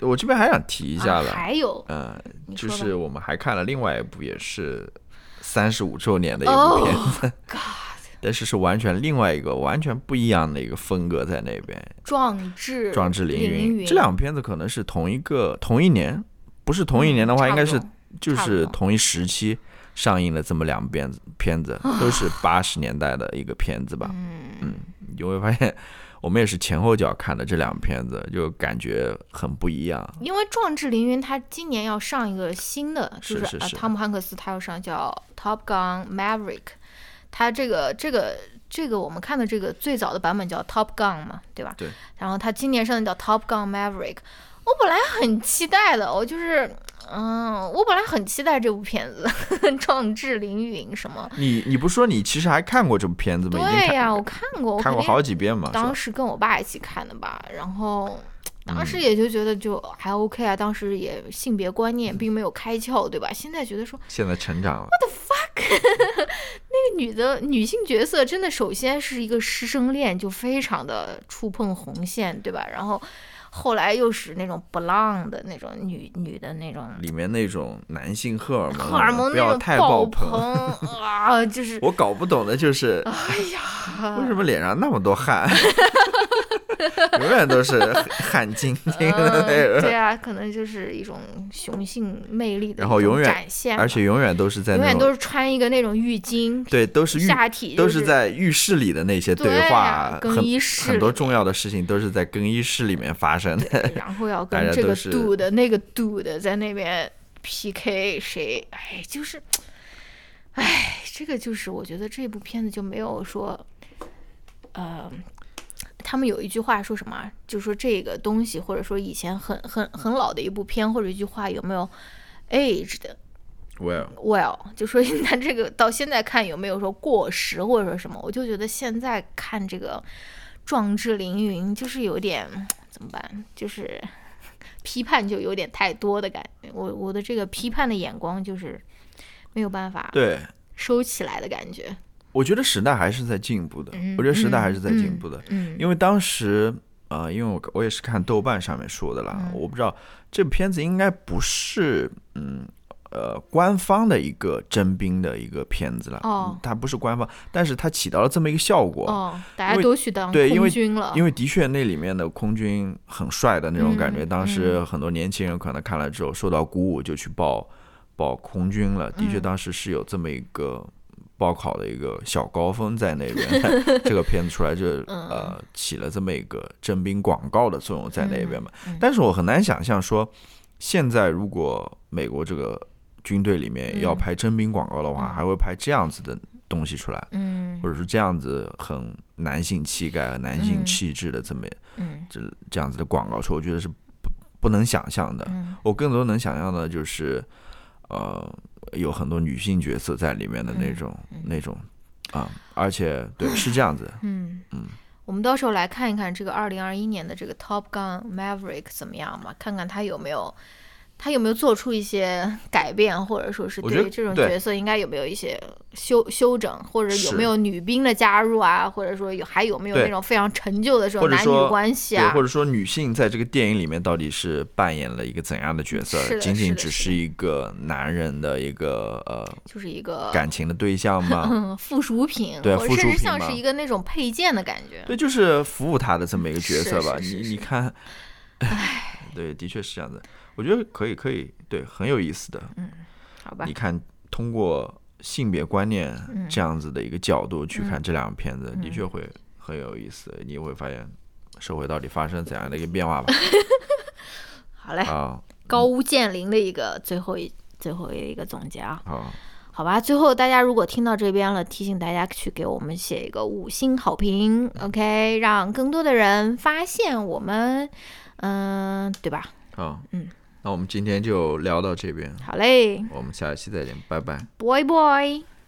我这边还想提一下啊，还有。呃，就是我们还看了另外一部，也是三十五周年的一部哦片子，*laughs* 但是是完全另外一个完全不一样的一个风格在那边，壮志《壮志凌凌云》这两部片子可能是同一个同一年，不是同一年的话，嗯应该是就是同一时期上映了这么两遍片子，都是八十年代的一个片子吧。嗯你就会发现，我们也是前后脚看的这两部片子，就感觉很不一样。因为《壮志凌云》它今年要上一个新的，就是是是呃汤姆汉克斯他要上叫《Top Gun Maverick》，他这个这个这个我们看的这个最早的版本叫《Top Gun》嘛，对吧？对。然后他今年上的叫《Top Gun Maverick》，我本来很期待的，我就是。嗯，我本来很期待这部片子《*laughs* 壮志凌云》什么？你你不说你其实还看过这部片子吗？对呀，我看过，我看过好几遍嘛。当时跟我爸一起看的吧，然后当嗯时也就觉得就还 OK 啊，当时也性别观念并没有开窍，对吧？现在觉得说现在成长了，*laughs* 那个女的女性角色真的首先是一个师生恋，就非常的触碰红线，对吧？然后后来又是那种不浪的那种女女的那种里面那种男性荷尔蒙，荷尔蒙不要那种太爆棚。*laughs* 啊，就是我搞不懂的就是，哎呀，为什么脸上那么多汗，*laughs* *laughs* 永远都是汗津津的那嗯，对，啊，可能就是一种雄性魅力的然后永远展现，而且永远都是在永远都是穿一个那种浴巾，对，都是浴下体都就是在浴室里的那些对话啊，更衣室很多重要的事情都是在更衣室里面发生的。然后要跟 *laughs* 这个家都是 dude 那个 dude 在那边 PK 谁，哎，就是，哎，这个就是我觉得这部片子就没有说，呃。他们有一句话说什么啊？就说这个东西，或者说以前很很很老的一部片，或者一句话有没有 aged Well，well，*laughs* 就说那这个到现在看有没有说过时或者说什么，我就觉得现在看这个《壮志凌云》就是有点怎么办，就是 *laughs* 批判就有点太多的感觉。我我的这个批判的眼光就是没有办法对，收起来的感觉。我觉得时代还是在进步的，嗯我觉得时代还是在进步的，嗯，因为当时。呃，因为我我也是看豆瓣上面说的啦，嗯我不知道这部片子应该不是嗯呃官方的一个征兵的一个片子了，哦它不是官方，但是它起到了这么一个效果，哦，大家都去当对因为空军了，因为的确那里面的空军很帅的那种感觉，嗯当时很多年轻人可能看了之后受到鼓舞，就去报报空军了。的确，嗯当时是有这么一个报考的一个小高峰在那边，*laughs* 这个片子出来就嗯。呃起了这么一个征兵广告的作用在那边嘛。嗯但是我很难想象说，现在如果美国这个军队里面要嗯。拍征兵广告的话，嗯。还会拍这样子的东西出来。嗯。或者是这样子很男性气概、男性嗯气质的这么嗯。这这样子的广告出，我觉得是不不能想象的。嗯。我更多能想象的就是，呃，有很多女性角色在里面的那种、那种啊，而且对是这样子，嗯。嗯，我们到时候来看一看这个二零二一年的这个 Top Gun Maverick 怎么样嘛，看看它有没有他有没有做出一些 *laughs* 改变，或者说是对这种角色应该有没有一些修修整，或者有没有女兵的加入啊，或者说有还有没有那种非常陈旧的这种男女关系啊或，者说女性在这个电影里面到底是扮演了一个怎样的角色仅仅只是一个男人的一个呃就是一个感情的对象吗？嗯 *laughs* 附属品，对或者甚至附属品嘛像是一个那种配件的感觉。对，就是服务他的这么一个角色吧。你你看，唉 *laughs* 对，的确是这样子。我觉得可以，可以，对，很有意思的。嗯，好吧。你看，通过性别观念这样子的一个角度去看这两个片子，的确会很有意思。你会发现社会到底发生怎样的一个变化吧？*laughs* 好嘞。啊，高屋建瓴的一个最后一、最后一个总结啊。啊，好吧。最后，大家如果听到这边了，提醒大家去给我们写一个五星好评，OK？让更多的人发现我们，嗯，对吧？啊，嗯。那我们今天就聊到这边。好嘞。我们下一期再见拜拜。拜拜